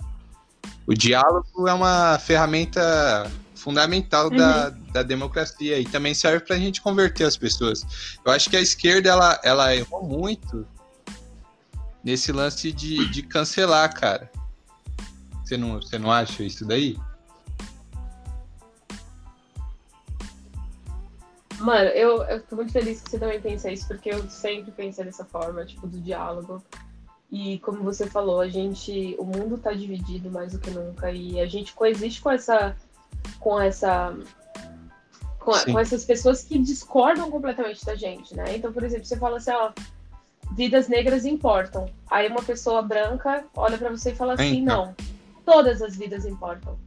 O diálogo é uma ferramenta fundamental uhum. da, da democracia e também serve para a gente converter as pessoas. Eu acho que a esquerda ela, ela errou muito nesse lance de, de cancelar, cara. Você não, você não acha isso daí?
Mano, eu, eu tô muito feliz que você também pensa isso, porque eu sempre pensei dessa forma, tipo, do diálogo. E como você falou, a gente. O mundo tá dividido mais do que nunca. E a gente coexiste com essa. Com essa. Com, com, essas pessoas que discordam completamente da gente, né? Então, por exemplo, você fala assim, ó, vidas negras importam. Aí uma pessoa branca olha para você e fala assim, não, todas as vidas importam.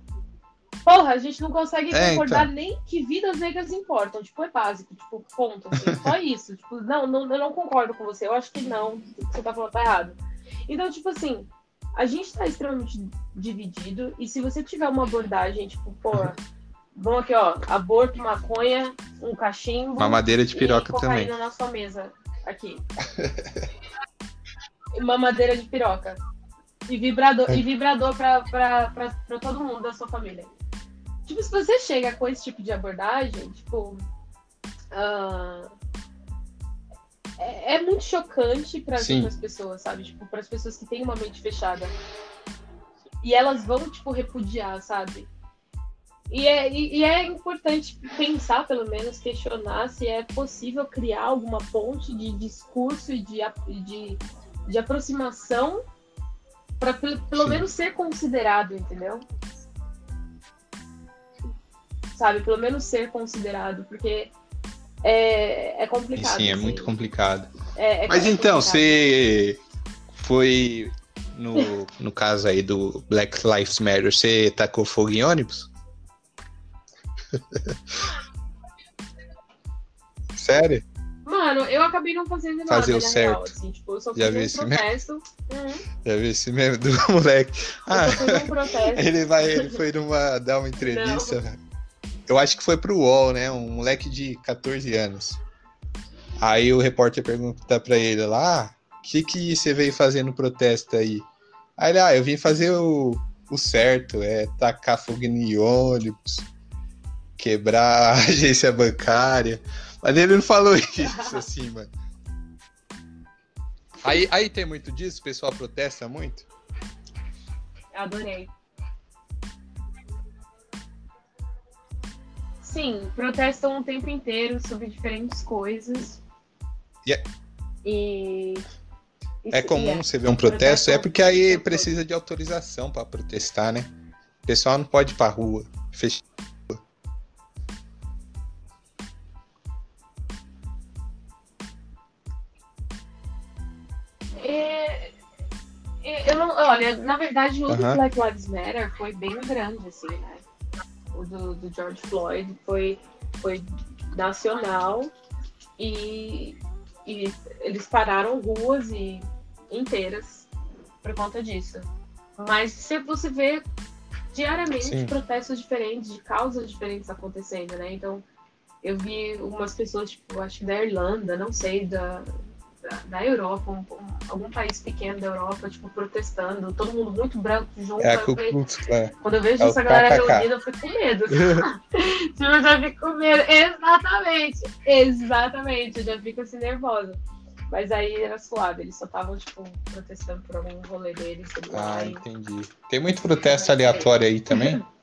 Porra, a gente não consegue concordar nem que vidas negras importam. Tipo, é básico. Tipo, ponto. Assim, só isso. Tipo, não, não, eu não concordo com você. Eu acho que não. Você tá falando tá errado. Então, tipo assim, a gente tá extremamente dividido. E se você tiver uma abordagem, tipo, porra, vamos aqui, ó, aborto, maconha, um cachimbo.
Uma madeira de piroca e também.
na sua mesa. Aqui. uma madeira de piroca. E vibrador, e vibrador pra, pra, pra, pra todo mundo da sua família. Tipo, se você chega com esse tipo de abordagem, tipo. Uh, é, é, muito chocante para as pessoas, sabe? Tipo, para as pessoas que têm uma mente fechada. E elas vão, tipo, repudiar, sabe? E é, e, e é importante pensar, pelo menos, questionar se é possível criar alguma ponte de discurso e de, de, de aproximação para pelo Sim. menos ser considerado, entendeu? sabe? Pelo menos ser considerado, porque é, é complicado.
Sim, é assim. muito complicado. É, é Mas então, complicado. você foi no, no caso aí do Black Lives Matter, você tacou fogo em ônibus? Sério?
Mano, eu acabei não fazendo nada,
Fazer o
na
certo.
real, assim, tipo, eu só
Já
fiz um protesto. Uhum.
Já viu esse meme do moleque? Ah,
Eu só fiz um protesto.
ele vai, ele foi numa, dar uma entrevista. Eu acho que foi pro UOL, né? Um moleque de 14 anos. Aí o repórter pergunta pra ele lá, o que que você veio fazer no protesto aí? Aí ele, ah, eu vim fazer o, o certo, é tacar fogo em ônibus, quebrar a agência bancária. Mas ele não falou isso assim, mano. Aí, aí tem muito disso, o pessoal protesta muito.
Adorei. Sim, protestam o tempo inteiro sobre diferentes coisas.
Yeah.
E.
É
isso-
comum
yeah.
você ver um protesto, é porque aí precisa de autorização pra protestar, né? O pessoal não pode ir pra rua. Fech...
É, é, eu não, olha, na verdade, o do
Aham.
Black Lives Matter foi bem grande, assim, né? O do, do George Floyd foi, foi nacional e, e eles pararam ruas e, inteiras por conta disso. Mas se você vê diariamente
Sim.
protestos diferentes, de causas diferentes acontecendo, né? Então, eu vi umas pessoas, tipo, acho que da Irlanda, não sei, da, da, Europa, um- um- algum país pequeno da Europa, tipo, protestando, todo mundo muito branco junto.
É
eu falei,
Klan.
quando eu vejo
É
essa galera
KKK.
reunida, eu fico com medo. Tipo, eu já fico com medo. Exatamente. Exatamente. Eu já fico assim nervosa. Mas aí era suave, eles só estavam, tipo, protestando por algum rolê deles.
Ah, entendi. Tem muito protesto aleatório aí também?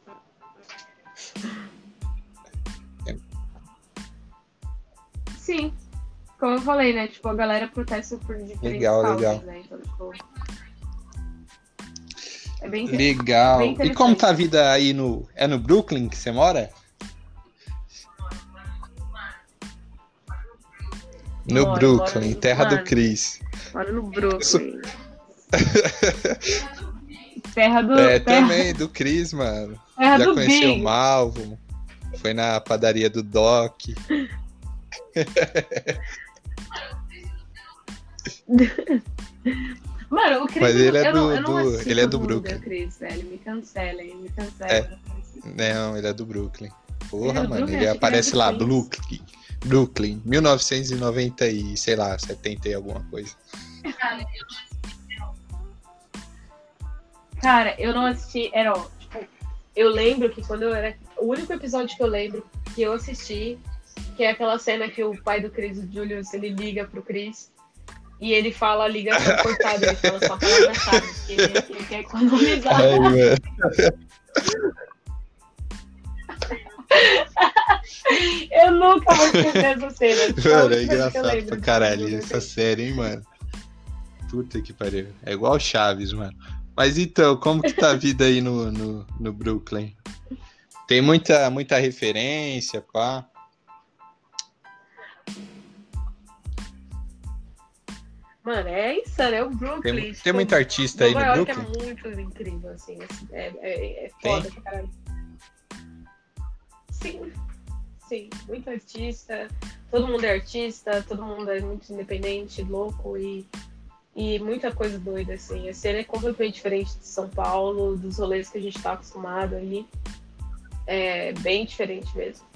Sim. Como eu falei, né? Tipo, a galera protesta por diferentes
Legal,
causas,
legal.
né? Então, tipo. É bem
Legal.
Bem
E como tá a vida aí no. É no Brooklyn que você mora? No
Moro,
Brooklyn,
moro-
terra do. Cris.
Moro no Brooklyn. terra do.
É,
terra,
também, do Cris, mano.
terra
Já conheceu o. Malvo. Foi na padaria do Doc.
Mano, o Cris.
Mas ele é
eu não,
do-
eu não
do-
assisto
ele é do Brooklyn.
velho. Me cancelem, me cancelem.
É. Não, ele é do Brooklyn. Porra,
Ele é do
mano,
Brooklyn?
ele aparece lá. Brooklyn. Brooklyn, 1990 e, sei lá, 70 e alguma coisa.
Cara, eu não assisti. Era, ó, tipo, eu lembro que quando eu era. O único episódio que eu lembro que eu assisti, que é aquela cena que o pai do Chris, o Julius, ele liga pro Chris. E ele fala a ligação cortada, ele fala só palavra-chave, porque ele, ele quer economizar.
Ai.
Eu nunca vou esquecer essa cena.
Mano, é engraçado pra caralho essa série, hein, mano. Puta que pariu. É igual Chaves, mano. Mas então, como que tá a vida aí no, no, no Brooklyn? Tem muita, muita referência, pá.
Mano, é insano, é o Brooklyn.
Tem,
tipo,
tem muito artista aí no
York
Brooklyn?
é muito incrível, assim. assim, É, é, é foda pra caralho. Sim, sim. Muito artista. Todo mundo é artista, todo mundo é muito independente, louco e, e muita coisa doida, assim. A cena é completamente diferente de São Paulo, dos rolês que a gente tá acostumado aí. É bem diferente mesmo.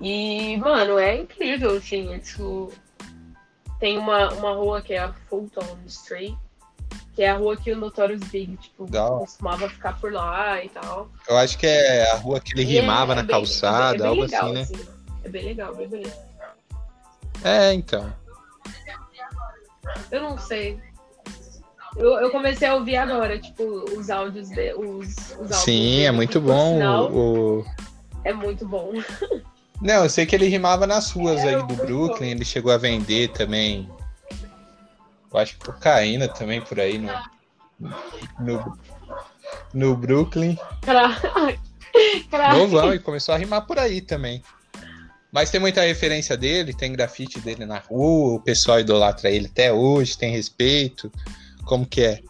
E, mano, é incrível, assim. É, tipo, tem uma, uma rua que é a Fulton Street, que é a rua que o Notorious Big, tipo,
hora.
costumava ficar por lá e tal.
Eu acho que é a rua que ele
E é-
rimava
é
na
bem-
calçada,
é
algo
legal,
assim, né?
É bem legal, bem bonito.
É, então.
Eu não sei. Eu, eu comecei a ouvir agora, tipo, os áudios de, os, os áudios
Sim,
dele,
é muito bom.
sinal,
o-
É muito bom.
Não, eu sei que ele rimava nas ruas aí do. Brooklyn, ele chegou a vender também. Eu acho que cocaína também por aí no, no, no Brooklyn.
Caraca. Caraca.
Novão, e começou a rimar por aí também. Mas tem muita referência dele, tem grafite dele na rua, o pessoal idolatra ele até hoje, tem respeito. Como que é?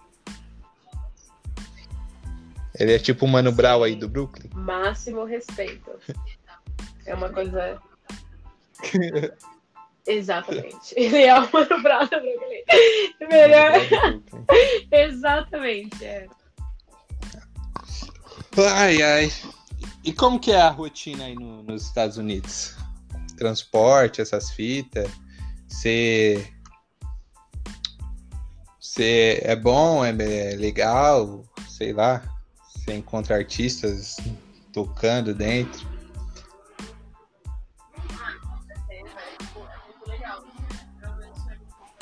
Ele é tipo o Mano Brown aí do Brooklyn?
Máximo respeito. É uma coisa. Exatamente. Ele é o Mano Brown Brooklyn. Melhor. Exatamente, é.
Ai, ai. E como que é a rotina aí no- nos Estados Unidos? Transporte, essas fitas. Você. Você é bom, é é legal, sei lá. Você encontra artistas tocando dentro.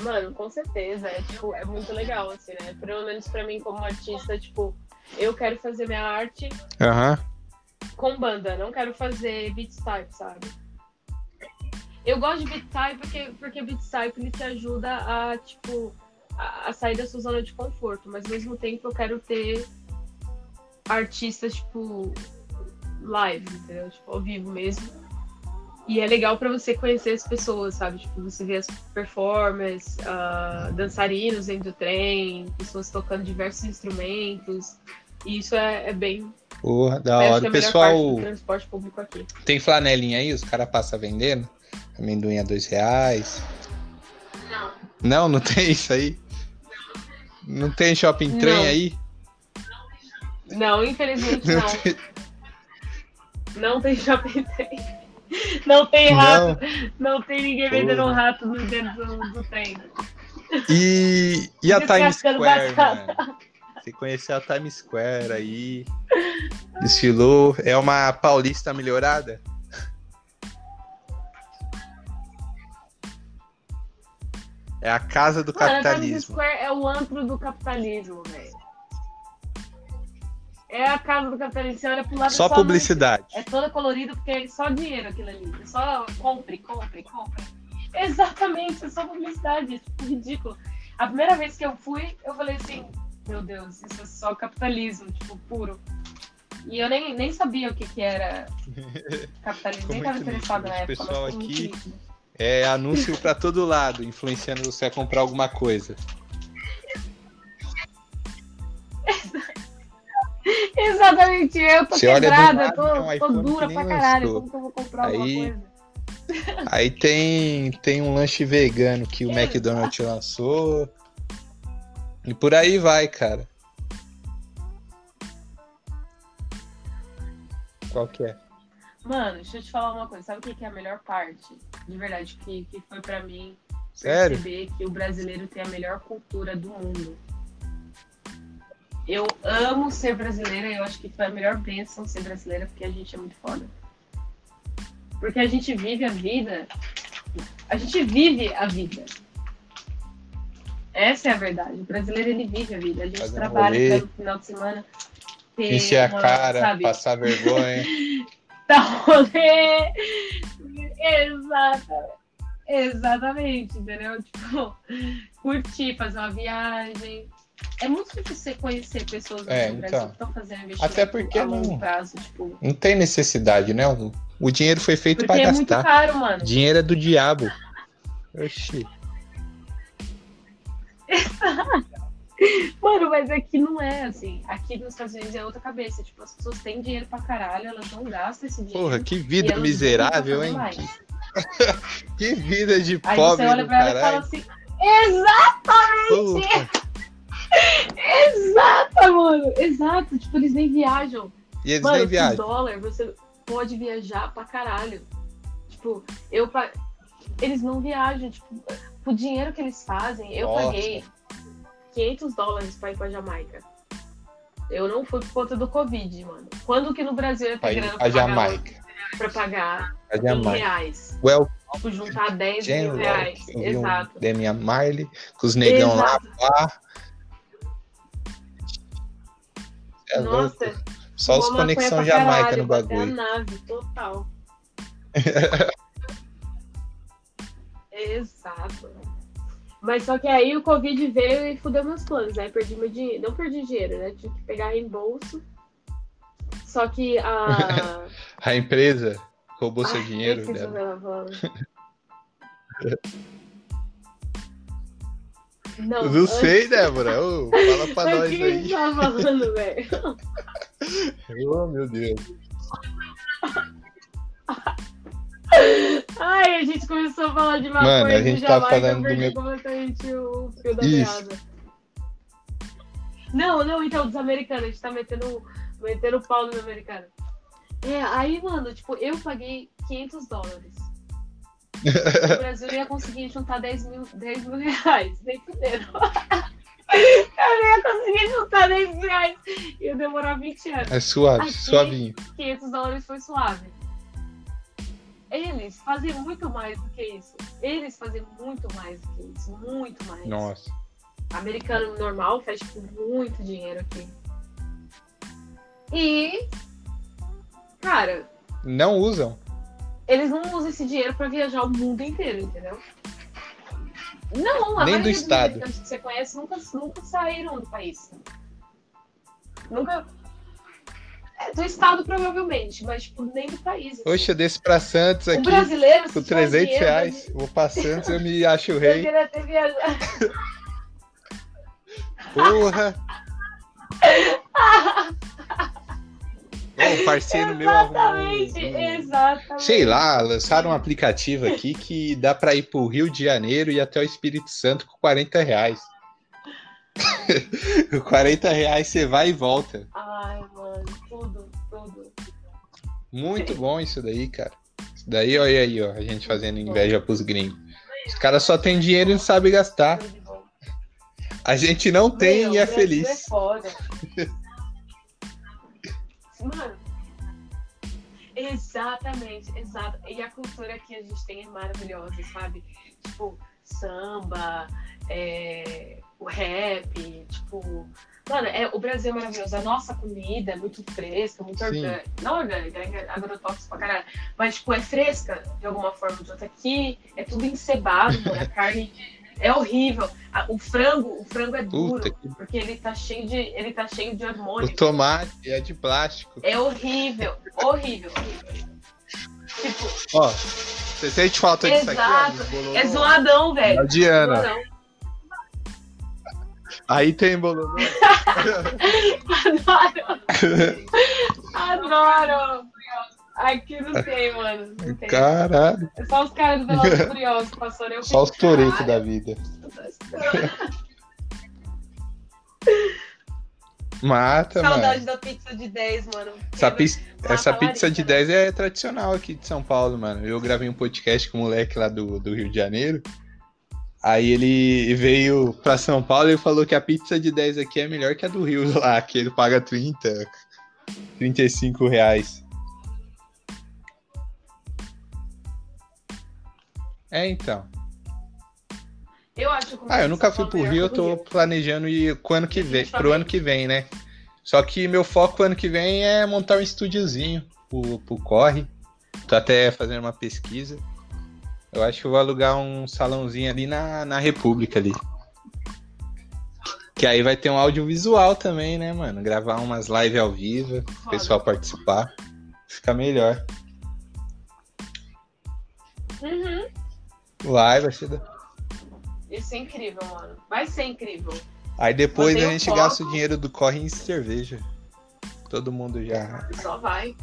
Mano, com certeza. É, tipo, é muito legal, assim, né? Pelo menos pra mim, como artista, tipo, eu quero fazer minha arte
Aham.
com banda, não quero fazer beat type, sabe? Eu gosto de beat type porque, porque beat type ele te ajuda a, tipo, a, a sair da sua zona de conforto, mas ao mesmo tempo eu quero ter artistas, tipo, live, entendeu? Tipo, ao vivo mesmo. E é legal pra você conhecer as pessoas, sabe? Tipo, você vê as performances, ah, dançarinos dentro do trem, pessoas tocando diversos instrumentos. E isso é, é bem.
Porra, da
é
hora.
a
O pessoal
parte do transporte público aqui.
tem flanelinha aí, os caras passam vendendo. Amendoim a dois reais.
Não.
Não, não tem isso aí. Não tem shopping trem
Não.
aí?
Não, infelizmente
Não
não.
tem-
Não tem shopping trem. Não tem rato. Não, tem ninguém vendendo um rato no dentro do, do trem.
E, e a Times Square, mano? Você conheceu a Times Square aí? Desfilou? É uma paulista melhorada? É a casa do
Mano, a Times
capitalismo.
Square é o antro do capitalismo, velho. É a casa do capitalismo. Você olha pro lado
Só publicidade.
É toda colorida porque é só dinheiro aquilo ali. É só compre, compre, compre. Exatamente, é só publicidade. É tipo ridículo. A primeira vez que eu fui, eu falei assim: Meu Deus, isso é só capitalismo, tipo, puro. E eu nem, nem sabia o que, que era capitalismo, nem estava
muito
interessado na
O
época.
pessoal
mas ficou muito
aqui-. É anúncio pra todo lado, influenciando você a comprar alguma coisa.
Exatamente, eu tô
Você
quebrada, tô,
tem um
tô dura pra caralho. Como que eu vou comprar alguma
Aí-
coisa?
Aí tem, tem um lanche vegano que o. McDonald's lançou. E por aí vai, cara. Qual que é?
Mano, deixa eu te falar uma coisa. Sabe o que que é a melhor parte? De verdade, que, que foi pra mim
Sério?
perceber que o brasileiro tem a melhor cultura do mundo. Eu amo ser brasileira e eu acho que foi a melhor bênção ser brasileira porque a gente é muito foda. Porque a gente vive a vida. A gente vive a vida. Essa é a verdade. O brasileiro ele vive a vida. A gente
Fazer um
trabalha
rolê.
no final de semana. ter
Encher a
uma,
cara,
sabe,
passar vergonha.
dar rolê. Exatamente. Exatamente, entendeu? Tipo, curtir, fazer uma viagem. É muito difícil você conhecer pessoas aqui
É,
no
então.
Brasil que estão fazendo investimento
Até porque
a longo
não-
prazo, tipo.
Não tem necessidade, né? O, o dinheiro foi feito pra
é muito
gastar.
caro, mano.
Dinheiro é do diabo. Oxi.
Mano, mas aqui não é assim. Aqui nos Estados Unidos é outra cabeça. Tipo, as pessoas têm dinheiro pra caralho, elas não gastam esse dinheiro.
Porra, que vida miserável, hein? Que vida de
Aí
pobre
você olha pra ela e fala
caralho.
assim: Exatamente!
Porra.
Exato, mano! Exato. Tipo, eles nem viajam.
E eles
Mano,
nem viajam.
dólar você pode viajar pra caralho. Tipo, eu pa- eles não viajam, tipo, o dinheiro que eles fazem, eu
Nossa.
paguei 500 dólares pra ir pra Jamaica. Eu não fui por conta do Covid, mano. Quando que no Brasil ia ter grana
pra
pra pagar,
Jamaica.
pra pagar em
Jamaica.
reais?
Well,
Tipo, juntar 10 mil reais. Exato.
Demian Marley, com os negão lá,
Exato.
É
Nossa,
louco. Só os conexão Jamaica
caralho,
no bagulho.
a nave, total. Exato. Mas só que aí o Covid veio e fudeu meus planos, né? Perdi meu dinheiro. Não perdi dinheiro, né? Tive que pegar reembolso. Só que a.
A empresa roubou seu
Ai,
dinheiro dela.
Não,
Eu não
antes-
sei, Débora. Ô, fala pra
o
nós
que que a gente
aí.
tava falando, velho?
Oh, meu Deus.
Ai, a gente começou a falar de maconha
Mano, a gente tá falando
eu
do
perdi
meu-
completamente o fio da
Isso.
meada. Não, não, então, dos americanos, a gente tá metendo, metendo pau nos americanos. É, aí, mano, tipo, eu paguei 500 dólares. No Brasil ia conseguir juntar 10 mil, 10 mil reais, nem fudendo. Eu não ia conseguir juntar 10 mil reais. Ia demorar 20 anos.
É suave,
Aqui-
suavinho.
500 dólares foi suave. Eles fazem muito mais do que isso. Eles fazem muito mais do que isso. Muito mais.
Nossa.
Americano normal faz tipo, muito dinheiro aqui. E. Cara,
Não usam.
Eles não usam esse dinheiro pra viajar o mundo inteiro, entendeu? Não, a
Nem do estado.
que você conhece nunca, nunca saíram do país. Nunca. É, do estado, provavelmente, mas tipo, nem do país. assim.
Oxe, eu desço pra Santos
o
aqui
brasileiro, se
com
tiver
300
dinheiro,
reais. Vou pra Santos, eu me acho o
Eu
rei.
queria ter viajado.
Porra! Ô, parceiro meu
Exatamente,
um-
exatamente.
Sei lá, lançaram um aplicativo aqui que dá pra ir pro Rio de Janeiro e até o Espírito Santo com 40 reais. Com 40 reais você vai e volta.
Ai, mano, tudo, tudo.
Muito bom isso daí, cara. Isso daí, olha aí, ó, a gente fazendo inveja pros gringos. Os caras só têm dinheiro e não sabem gastar. A gente não tem
Meu,
e é
Brasil
feliz.
É foda. Mano. Exatamente, exato. E a cultura que a gente tem é maravilhosa, sabe? Tipo, samba, é, o rap, tipo. Mano, é, o Brasil é maravilhoso. A nossa comida é muito fresca, muito orgânica. Não orgânica, é agrotóxico pra caralho. Mas, tipo, é fresca de alguma forma ou de outra. Aqui é tudo encebado. A carne é horrível. O frango, o frango é duro.
Puta que.
Porque ele tá cheio de, ele tá cheio de
O
hormônio.
tomate é de plástico.
É horrível, horrível, horrível. Tipo,
Ó, você sente falta disso aqui, ó?
Exato.
bololô?
é zoadão, velho.
Diana.
Zoadão.
Aí tem bololô.
Adoro. Adoro. Aqui não tem, mano. Não tem.
Caralho.
É só os caras do Velozes Furiosos passaram. Eu
Só os
"Caralho,
da vida. Mata,
Saudade
mano.
da pizza de 10, mano.
Essa,
Mata
essa pizza de
Larissa, né?
10 é tradicional aqui de São Paulo, mano. Eu gravei um podcast com um moleque lá do, do Rio de Janeiro. Aí ele veio pra São Paulo e falou que a pizza de 10 aqui é melhor que a do Rio lá, que ele paga 30, 35 reais. É, então.
Eu acho que
Ah, eu nunca fui pro
é
Rio, eu tô planejando ir pro ano que vem, pro ano que vem, né? Só que meu foco ano que vem é montar um estúdiozinho pro, pro corre. Tô até fazendo uma pesquisa. Eu acho que eu vou alugar um salãozinho ali na, na República ali. Que aí vai ter um audiovisual também, né, mano? Gravar umas lives ao vivo, o pessoal participar. Fica melhor.
Uhum.
Live vai ser da...
Isso é incrível, mano. Vai ser incrível.
Aí depois a gente
foco.
gasta o dinheiro do corre em cerveja. Todo mundo já
Só vai.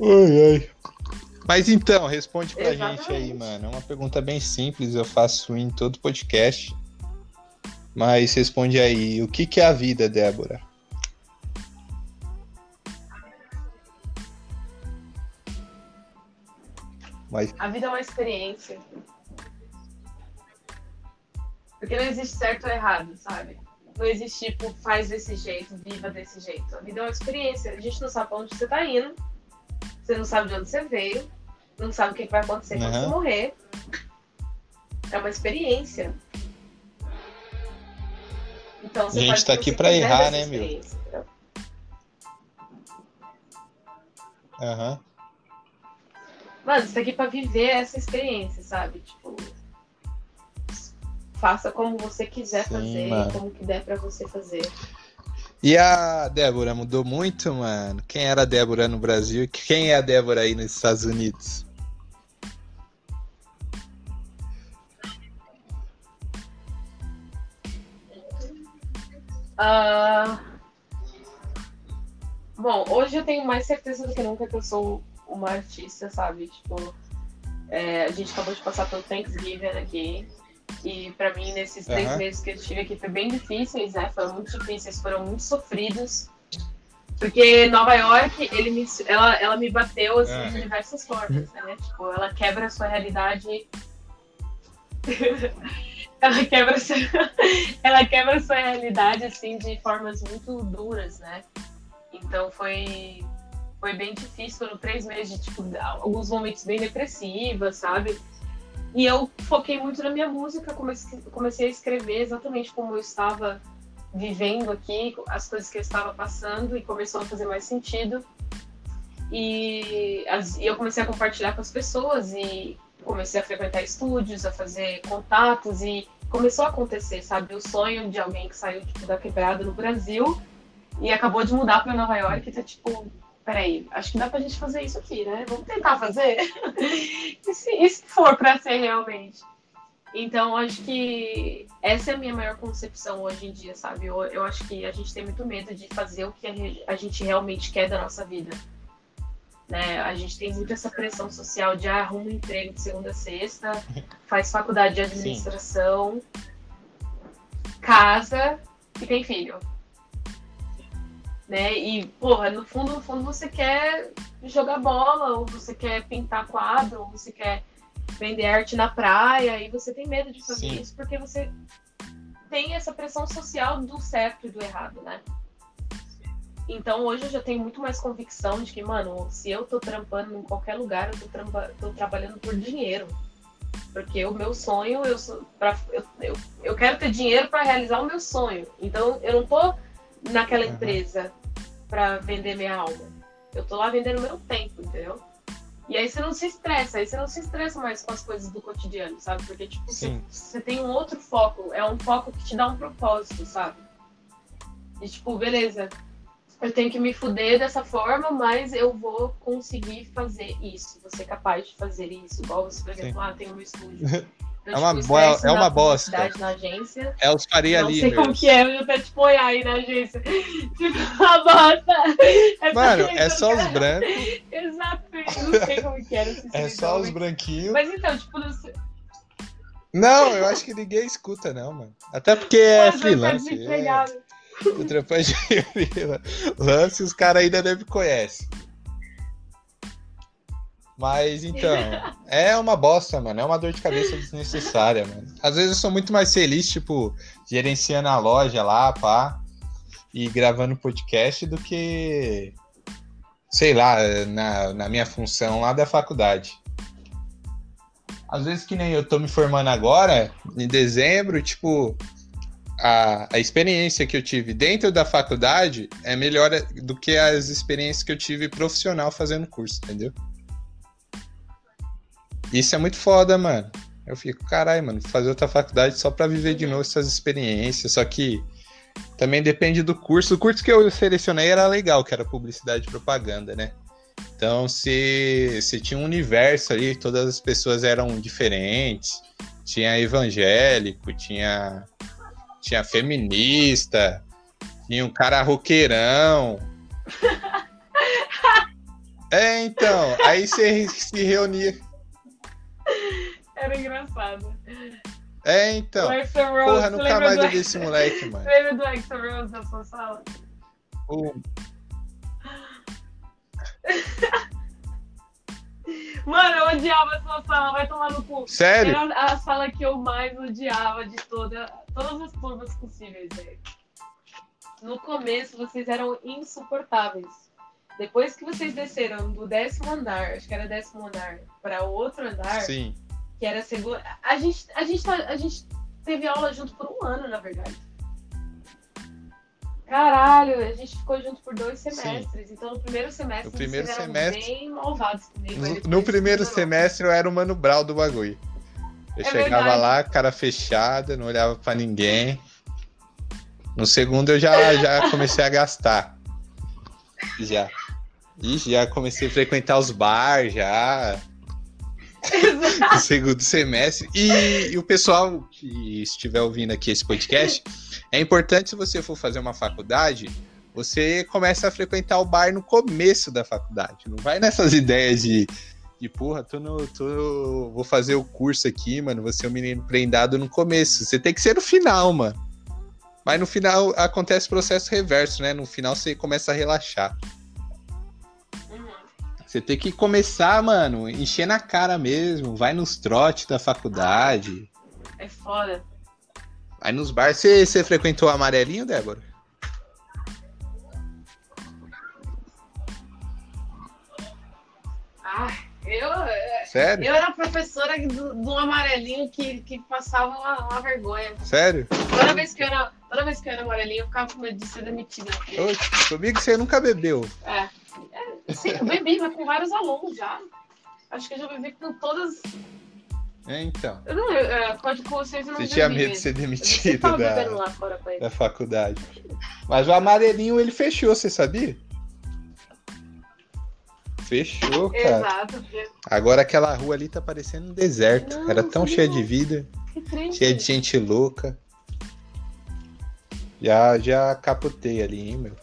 Ai, ai. Mas então, responde pra
Exatamente.
gente aí, mano. É uma pergunta bem simples, eu faço em todo podcast. Mas responde aí, o que, que é a vida, Débora? Mas,
A vida é uma experiência. Porque não existe certo ou errado, sabe? Não existe, tipo, faz desse jeito, viva desse jeito. A vida é uma experiência. A gente não sabe pra onde você tá indo. Você não sabe de onde você veio. Não sabe o que que vai acontecer quando
Aham.
você morrer. É uma experiência. Então, você
A gente tá aqui pra errar, né, meu? aham.
Mano, você tá aqui pra viver essa experiência, sabe? Tipo, faça como você quiser
Sim,
fazer,
mano.
como que der pra você fazer.
E a Débora mudou muito, mano? Quem era a Débora no Brasil e quem é a Débora aí nos Estados Unidos?
Ah, Bom, hoje eu tenho mais certeza do que nunca que eu sou uma artista, sabe? Tipo, É, a gente acabou de passar pelo Thanksgiving aqui. E para mim, nesses três
Aham.
meses que eu estive aqui, foi bem difíceis, né? Foram muito difíceis, foram muito sofridos. Porque Nova York, ele me, ela, ela me bateu assim,
Ah.
de diversas formas, né? Tipo, ela quebra a sua realidade. ela quebra a sua... ela quebra sua realidade assim de formas muito duras, né? Então foi foi bem difícil, foram três meses de tipo alguns momentos bem depressivos, sabe? E eu foquei muito na minha música, comecei, comecei a escrever exatamente como eu estava vivendo aqui, as coisas que eu estava passando, e começou a fazer mais sentido. E, as- e eu comecei a compartilhar com as pessoas, e comecei a frequentar estúdios, a fazer contatos, e começou a acontecer, sabe? O sonho de alguém que saiu tipo, da quebrada no Brasil e acabou de mudar para Nova York, e tá tipo, peraí, acho que dá pra gente fazer isso aqui, né? Vamos tentar fazer? e, se, se for pra ser realmente? Então, acho que essa é a minha maior concepção hoje em dia, sabe? Eu, eu acho que a gente tem muito medo de fazer o que a, gente realmente quer da nossa vida. Né? A gente tem muito essa pressão social de ah, arruma um emprego de segunda a sexta, faz faculdade de administração, casa e tem filho. Né? E, porra, no fundo, no fundo você quer jogar bola, ou você quer pintar quadro, ou você quer vender arte na praia, e você tem medo de fazer
Sim.
isso porque você tem essa pressão social do certo e do errado, né? Então hoje eu já tenho muito mais convicção de que, mano, se eu tô trampando em qualquer lugar, eu tô, trampa- tô trabalhando por dinheiro. Porque o meu sonho, eu, sou, pra, eu, eu, eu quero ter dinheiro para realizar o meu sonho. Então eu não tô naquela empresa para vender minha alma. Eu tô lá vendendo meu tempo, entendeu? E aí você não se estressa, aí você não se estressa mais com as coisas do cotidiano, sabe? Porque, tipo, você,
Sim.
você tem um outro foco, é um foco que te dá um propósito, sabe? E tipo, beleza, eu tenho que me fuder dessa forma, mas eu vou conseguir fazer isso, vou ser capaz de fazer isso. Igual você, por exemplo, ah, tem um estúdio.
É uma
tipo,
boa- é uma bosta.
Na agência.
É os Faria
não sei como que é, eu até tipo olhar aí na agência. Tipo, uma bosta. Essa
Mano, é só os
cara.
brancos,
Exato, eu não sei como que era. se
é só os branquinhos.
Mas então, tipo, não sei.
Não, eu acho que ninguém escuta, não, mano. Até porque é
Mas
freelance. É, o trampante de freelance, os caras ainda nem me conhecem. Mas então, é uma bosta, mano. É uma dor de cabeça desnecessária, mano. Às vezes eu sou muito mais feliz, tipo, gerenciando a loja lá, pá, e gravando podcast do que, sei lá, na, na minha função lá da faculdade. Às vezes que nem eu tô me formando agora, em dezembro, tipo, a, a experiência que eu tive dentro da faculdade é melhor do que as experiências que eu tive profissional fazendo curso, entendeu? Isso é muito foda, mano. Eu fico, caralho, mano, fazer outra faculdade só pra viver de novo essas experiências. Só que também depende do curso. O curso que eu selecionei era legal, que era publicidade e propaganda, né? Então, se, se tinha um universo ali, todas as pessoas eram diferentes. Tinha evangélico, tinha, tinha feminista, tinha um cara roqueirão. É, então, aí você se reunia.
Era engraçado.
É, então. Porra, nunca mais eu vi esse moleque, mano.
Você lembra do Axel Rose da sua sala?
O-
Mano, eu odiava a sua sala, vai tomar no cu.
Sério?
Era a sala que eu mais odiava de toda, todas as turmas possíveis, velho. No começo, vocês eram insuportáveis. Depois que vocês desceram do décimo andar, acho que era décimo andar, para outro andar,
Sim.
que era segundo. A gente, a, gente, tá- a gente teve aula junto por um ano, na verdade. Caralho, a gente ficou junto por dois semestres. Então, no primeiro semestre,
No primeiro
vocês
semestre-
bem malvados comigo.
No, no primeiro semestre eu era o Mano Brau do bagulho. Eu
É
chegava
verdade.
lá, cara fechada, não olhava pra ninguém. No segundo eu já, já comecei a gastar. Já. Ixi, já comecei a frequentar os bar já. no segundo semestre. E, e o pessoal que estiver ouvindo aqui esse podcast, é importante se você for fazer uma faculdade, você começa a frequentar o bar no começo da faculdade. Não vai nessas ideias de, de porra, tô no, tô, vou fazer o curso aqui, mano, você é um menino prendado no começo. Você tem que ser no final, mano. Mas no final acontece o processo reverso, né? No final você começa a relaxar. Você tem que começar, mano, encher na cara mesmo. Vai nos trotes da faculdade.
É foda.
Aí nos bares. Você, você frequentou o amarelinho, Débora?
Ah, eu.
Sério?
Eu era professora do, do amarelinho que, que passava uma, uma, vergonha.
Sério?
Toda vez, que eu era, toda vez que eu era amarelinho, eu ficava com medo de ser demitida.
Oxe, comigo você nunca bebeu.
É. é. Sim, eu bebi, mas com vários alunos já. Acho que eu já bebi com todas
é, então.
Eu não, é, pode com vocês não
Você tinha medo de ser demitido
da,
da faculdade. Mas o amarelinho ele fechou, você sabia? Fechou, cara.
Exato.
Agora aquela rua ali tá parecendo um deserto. Não, Era tão cheia de vida. Cheia de gente louca. Já, já capotei ali, hein, meu.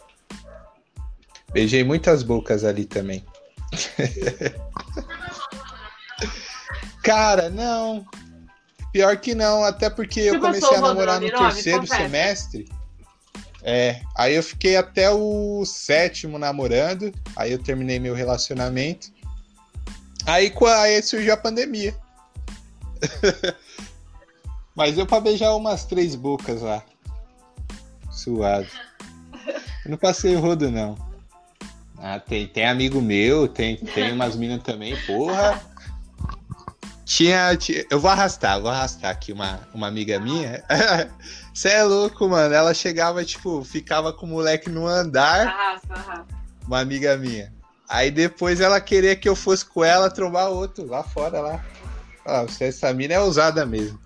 Beijei muitas bocas ali também. Cara, não. Pior que não, até porque eu comecei a namorar no terceiro semestre. É, aí eu fiquei até o sétimo namorando, aí eu terminei meu relacionamento. Aí, aí surgiu a pandemia. Mas eu pra beijar umas três bocas lá. Suado. Eu não passei rodo, não. Ah, tem, tem amigo meu, tem, tem umas minas também, porra. Tinha, tinha, Eu vou arrastar, vou arrastar aqui uma, uma amiga minha. Você é louco, mano. Ela chegava, tipo, ficava com o moleque no andar.
Arrasta, arrasta.
Uma amiga minha. Aí depois ela queria que eu fosse com ela trombar outro lá fora lá. Ah, essa mina é ousada mesmo.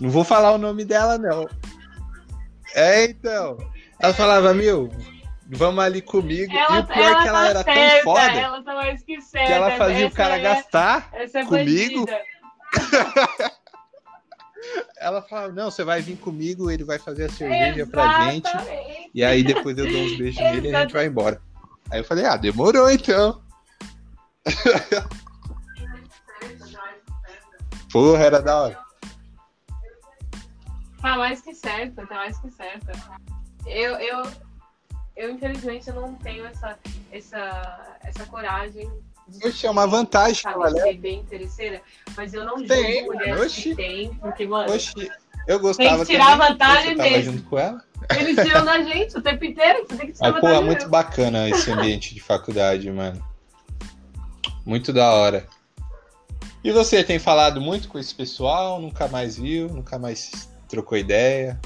Não vou falar o nome dela, não. É, então. Ela falava, meu, vamos ali comigo.
Ela,
e o pior é que ela
tá
era
certa,
tão foda
ela tá que
ela fazia o cara
é,
gastar
é
comigo. ela falava, não, você vai vir comigo, ele vai fazer a cerveja
Exatamente.
pra gente. E aí depois eu dou uns beijos nele e a gente vai embora. Aí eu falei, ah, demorou então. Porra, era da hora.
Tá mais que certa, tá mais que certa. Eu, eu, eu infelizmente eu não tenho essa, essa, essa coragem
Oxe, é uma vantagem
sabe, ser bem interesseira, mas eu não tem, julgo mulheres que tem, porque, mano,
Oxe, eu gostava
tem que tirar
também,
vantagem mesmo.
junto com ela.
Eles tiram da gente o tempo inteiro, você tem que tirar
mas. Pô, é muito bacana esse ambiente de faculdade, mano. Muito da hora. E você tem falado muito com esse pessoal? Nunca mais viu? Nunca mais trocou ideia?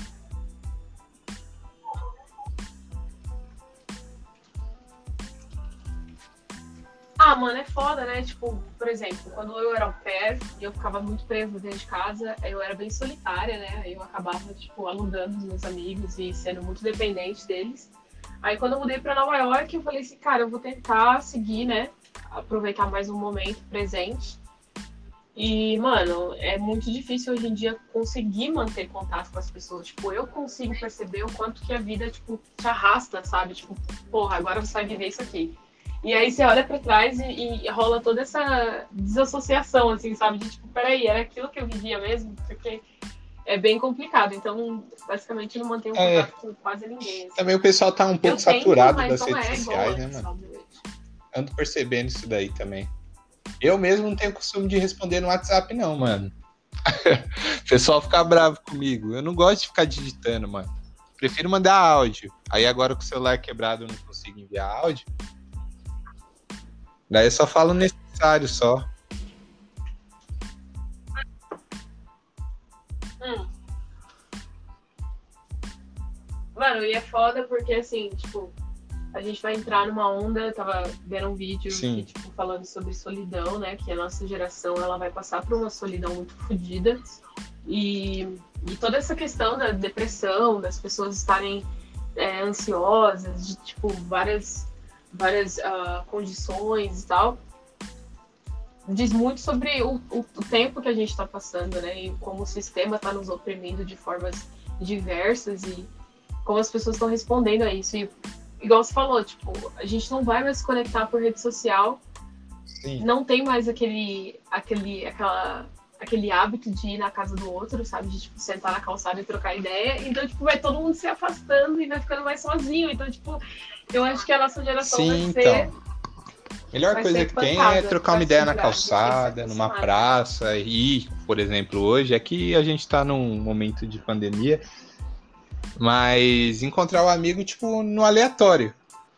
Ah, mano, é foda, né? Tipo, por exemplo, quando eu era ao pé e eu ficava muito presa dentro de casa, eu era bem solitária, né? Eu acabava, tipo, alugando os meus amigos e sendo muito dependente deles. Aí quando eu mudei para Nova York, eu falei assim, cara, eu vou tentar seguir, né? Aproveitar mais um momento presente. E, mano, é muito difícil hoje em dia conseguir manter contato com as pessoas. Tipo, eu consigo perceber o quanto que a vida, tipo, te arrasta, sabe? Tipo, porra, agora você vai viver isso aqui. E aí você olha para trás e, e, rola toda essa desassociação, assim, sabe? De tipo, peraí, era aquilo que eu vivia mesmo? Porque é bem complicado. Então, basicamente, não mantenho é. contato com quase ninguém. Assim.
Também o pessoal tá um pouco eu saturado das redes é sociais, né, mano? Ando percebendo isso daí também. Eu mesmo não tenho costume de responder no WhatsApp, não, mano. o pessoal fica bravo comigo. Eu não gosto de ficar digitando, mano. Prefiro mandar áudio. Aí agora com o celular quebrado eu não consigo enviar áudio. Daí eu só falo necessário só.
Hum. Mano, e é foda porque assim, tipo, a gente vai entrar numa onda, eu tava vendo um vídeo que, tipo, falando sobre solidão, né? Que a nossa geração ela vai passar por uma solidão muito fodida. E, e toda essa questão da depressão, das pessoas estarem é, ansiosas, de tipo, várias várias uh, condições e tal, diz muito sobre o, o, o tempo que a gente está passando, né? E como o sistema está nos oprimindo de formas diversas e como as pessoas estão respondendo a isso. E igual você falou, tipo, a gente não vai mais se conectar por rede social Sim. não tem mais aquele, aquele, aquela, aquele hábito de ir na casa do outro, sabe? De tipo, sentar na calçada e trocar ideia. Então, tipo, vai todo mundo se afastando e vai ficando mais sozinho. Então, tipo, eu acho que a nossa geração Sim, vai ser. Então.
Melhor coisa que tem é trocar uma ideia na calçada, numa praça. E, por exemplo, hoje é que a gente tá num momento de pandemia, mas encontrar o um amigo, tipo, no aleatório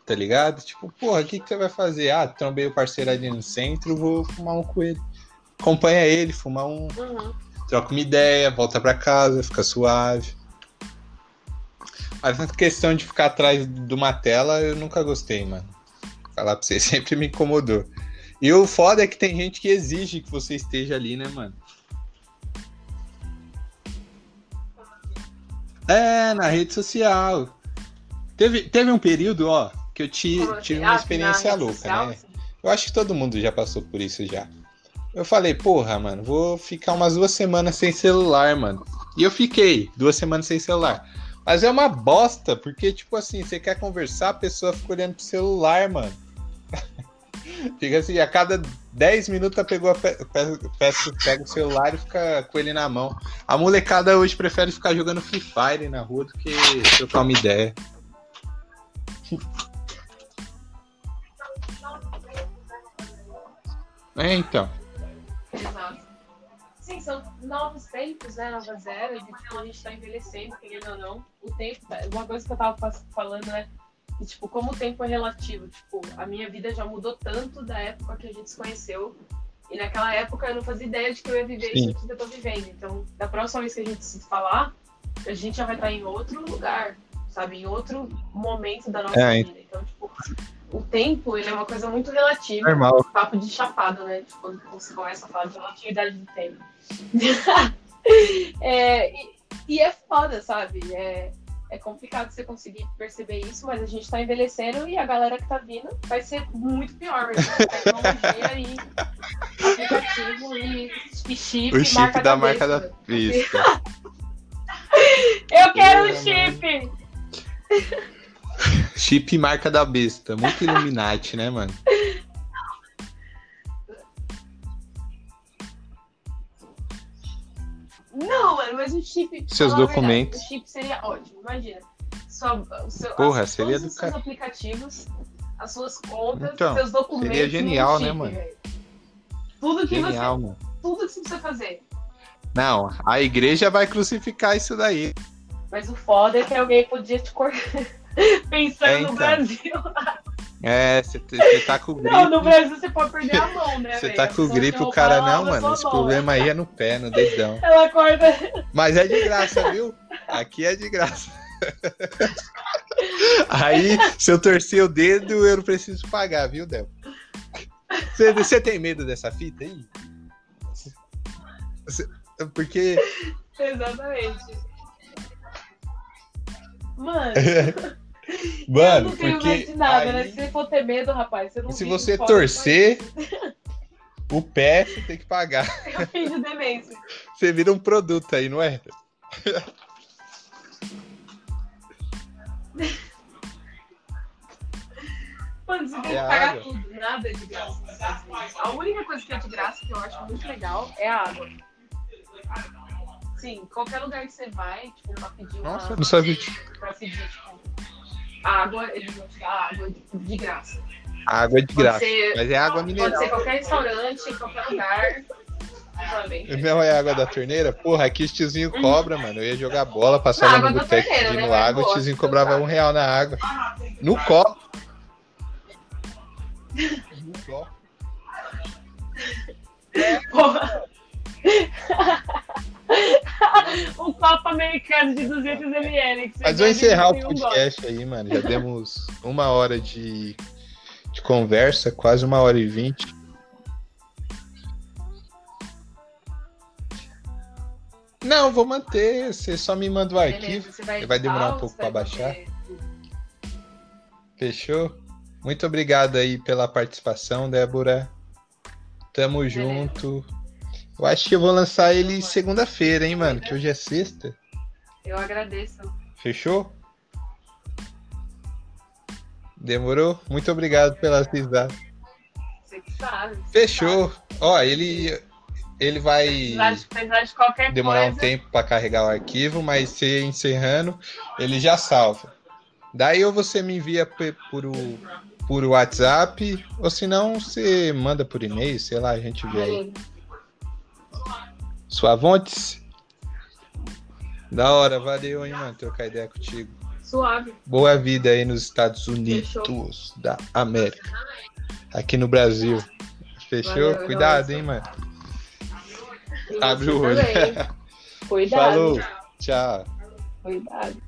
tá ligado? Tipo, porra, o que, que você vai fazer? Ah, trombei o parceiro ali no centro, vou fumar um com ele. Acompanha ele, fumar um. Uhum. Troca uma ideia, volta pra casa, fica suave. Mas a questão de ficar atrás de uma tela, eu nunca gostei, mano. Falar pra você, sempre me incomodou. E o foda é que tem gente que exige que você esteja ali, né, mano? É, na rede social. Teve, teve um período, ó, que eu ti, assim? tive uma ah, experiência louca, social, né? Sim. Eu acho que todo mundo já passou por isso já. Eu falei, porra, mano, vou ficar umas duas semanas sem celular, mano. E eu fiquei duas semanas sem celular. Mas é uma bosta, porque, tipo assim, você quer conversar, a pessoa fica olhando pro celular, mano. fica assim, a cada 10 minutos pegou pe pe pega o celular e fica com ele na mão. A molecada hoje prefere ficar jogando Free Fire na rua do que trocar uma ideia. É, então.
São novos tempos, né? Novas eras, e tipo, a gente tá envelhecendo, querendo ou não. O tempo, tá, uma coisa que eu tava falando, né? E, tipo, como o tempo é relativo. Tipo, a minha vida já mudou tanto da época que a gente se conheceu. E naquela época eu não fazia ideia de que eu ia viver Sim. isso que eu tô vivendo. Então, da próxima vez que a gente se falar, a gente já vai estar em outro lugar, sabe? Em outro momento da nossa é, vida. Então, tipo, o tempo ele é uma coisa muito relativa.
Normal.
Papo de chapado, né? Tipo, quando você começa a falar de relatividade do tempo. é, e, e, é foda, sabe? É, é complicado você conseguir perceber isso, mas a gente tá envelhecendo e a galera que tá vindo vai ser muito pior. Tecnologia e aplicativo e, e chip.
O chip marca da, da marca da pista.
Eu quero o um chip!
Chip marca da besta. Muito Illuminati, né, mano?
Não, mano, mas o chip.
Seus documentos.
Verdade, o chip seria ótimo, imagina. Sua, seu,
Porra, as, seria
do
cara.
aplicativos, as suas contas,
então,
seus documentos.
Seria genial, né, chip, né, mano? Véio.
Tudo que genial, você. Mano. Tudo que você precisa fazer.
Não, a igreja vai crucificar isso daí.
Mas o foda é que alguém podia te cortar. Pensando é, então. no Brasil.
É, você tá com gripe.
Não, no Brasil você pode perder a mão, né?
Você tá com gripe, o cara, não, mano. Esse problema aí é no pé, no dedão.
Ela acorda.
Mas é de graça, viu? Aqui é de graça. Aí, se eu torcer o dedo, eu não preciso pagar, viu, Del? Você, você tem medo dessa fita aí? Porque.
Exatamente. Mano.
Mano,
eu não tenho
porque
medo de nada, né? aí... né? Se você for ter medo, rapaz, você não
Se você torcer, o pé você tem que pagar.
Eu finge demência.
Você vira um produto aí, não é?
Mano, você tem que pagar tudo, nada é de graça. A única coisa que é de graça que eu acho muito legal é a água. Sim, qualquer lugar que você vai, tipo, pra pedir uma. Nossa,
não sabia.
Pra pedir, tipo, água, eles vão te dar água de, graça.
Água de graça. Ser, mas é água mineral.
Pode ser qualquer restaurante, qualquer lugar.
Não é água da torneira? Porra, aqui o tiozinho uhum. cobra, mano. Eu ia jogar bola, passava no boteco pedir né? no água, o tiozinho cobrava um real na água. No copo.
no copo. Porra. um copo americano de 200 ml.
Mas vou encerrar o podcast aí, mano. Já demos uma hora de, de conversa, quase uma hora e vinte. Não, vou manter. Você só me manda o Beleza, arquivo. Vai, vai, demorar um pouco para baixar. Fechou? Muito obrigado aí pela participação, Débora. Tamo Beleza. junto. Eu acho que eu vou lançar ele segunda-feira, hein, mano? Que hoje é sexta.
Eu agradeço.
Fechou? Demorou? Muito obrigado pelas risadas.
Você Tá,
Fechou. Ó, ele ele vai
de qualquer
demorar um tempo para carregar o arquivo, mas se encerrando, ele já salva. Daí ou você me envia por o por WhatsApp, ou se não, você manda por e-mail, sei lá, a gente vê aí. Suavontes? Da hora, valeu, hein, mano, trocar ideia contigo.
Suave.
Boa vida aí nos Estados Unidos da América. Aqui no Brasil. Fechou?
Valeu,
Cuidado,
nossa.
hein, mano. Abre o olho.
Cuidado.
Falou. Tchau.
Cuidado.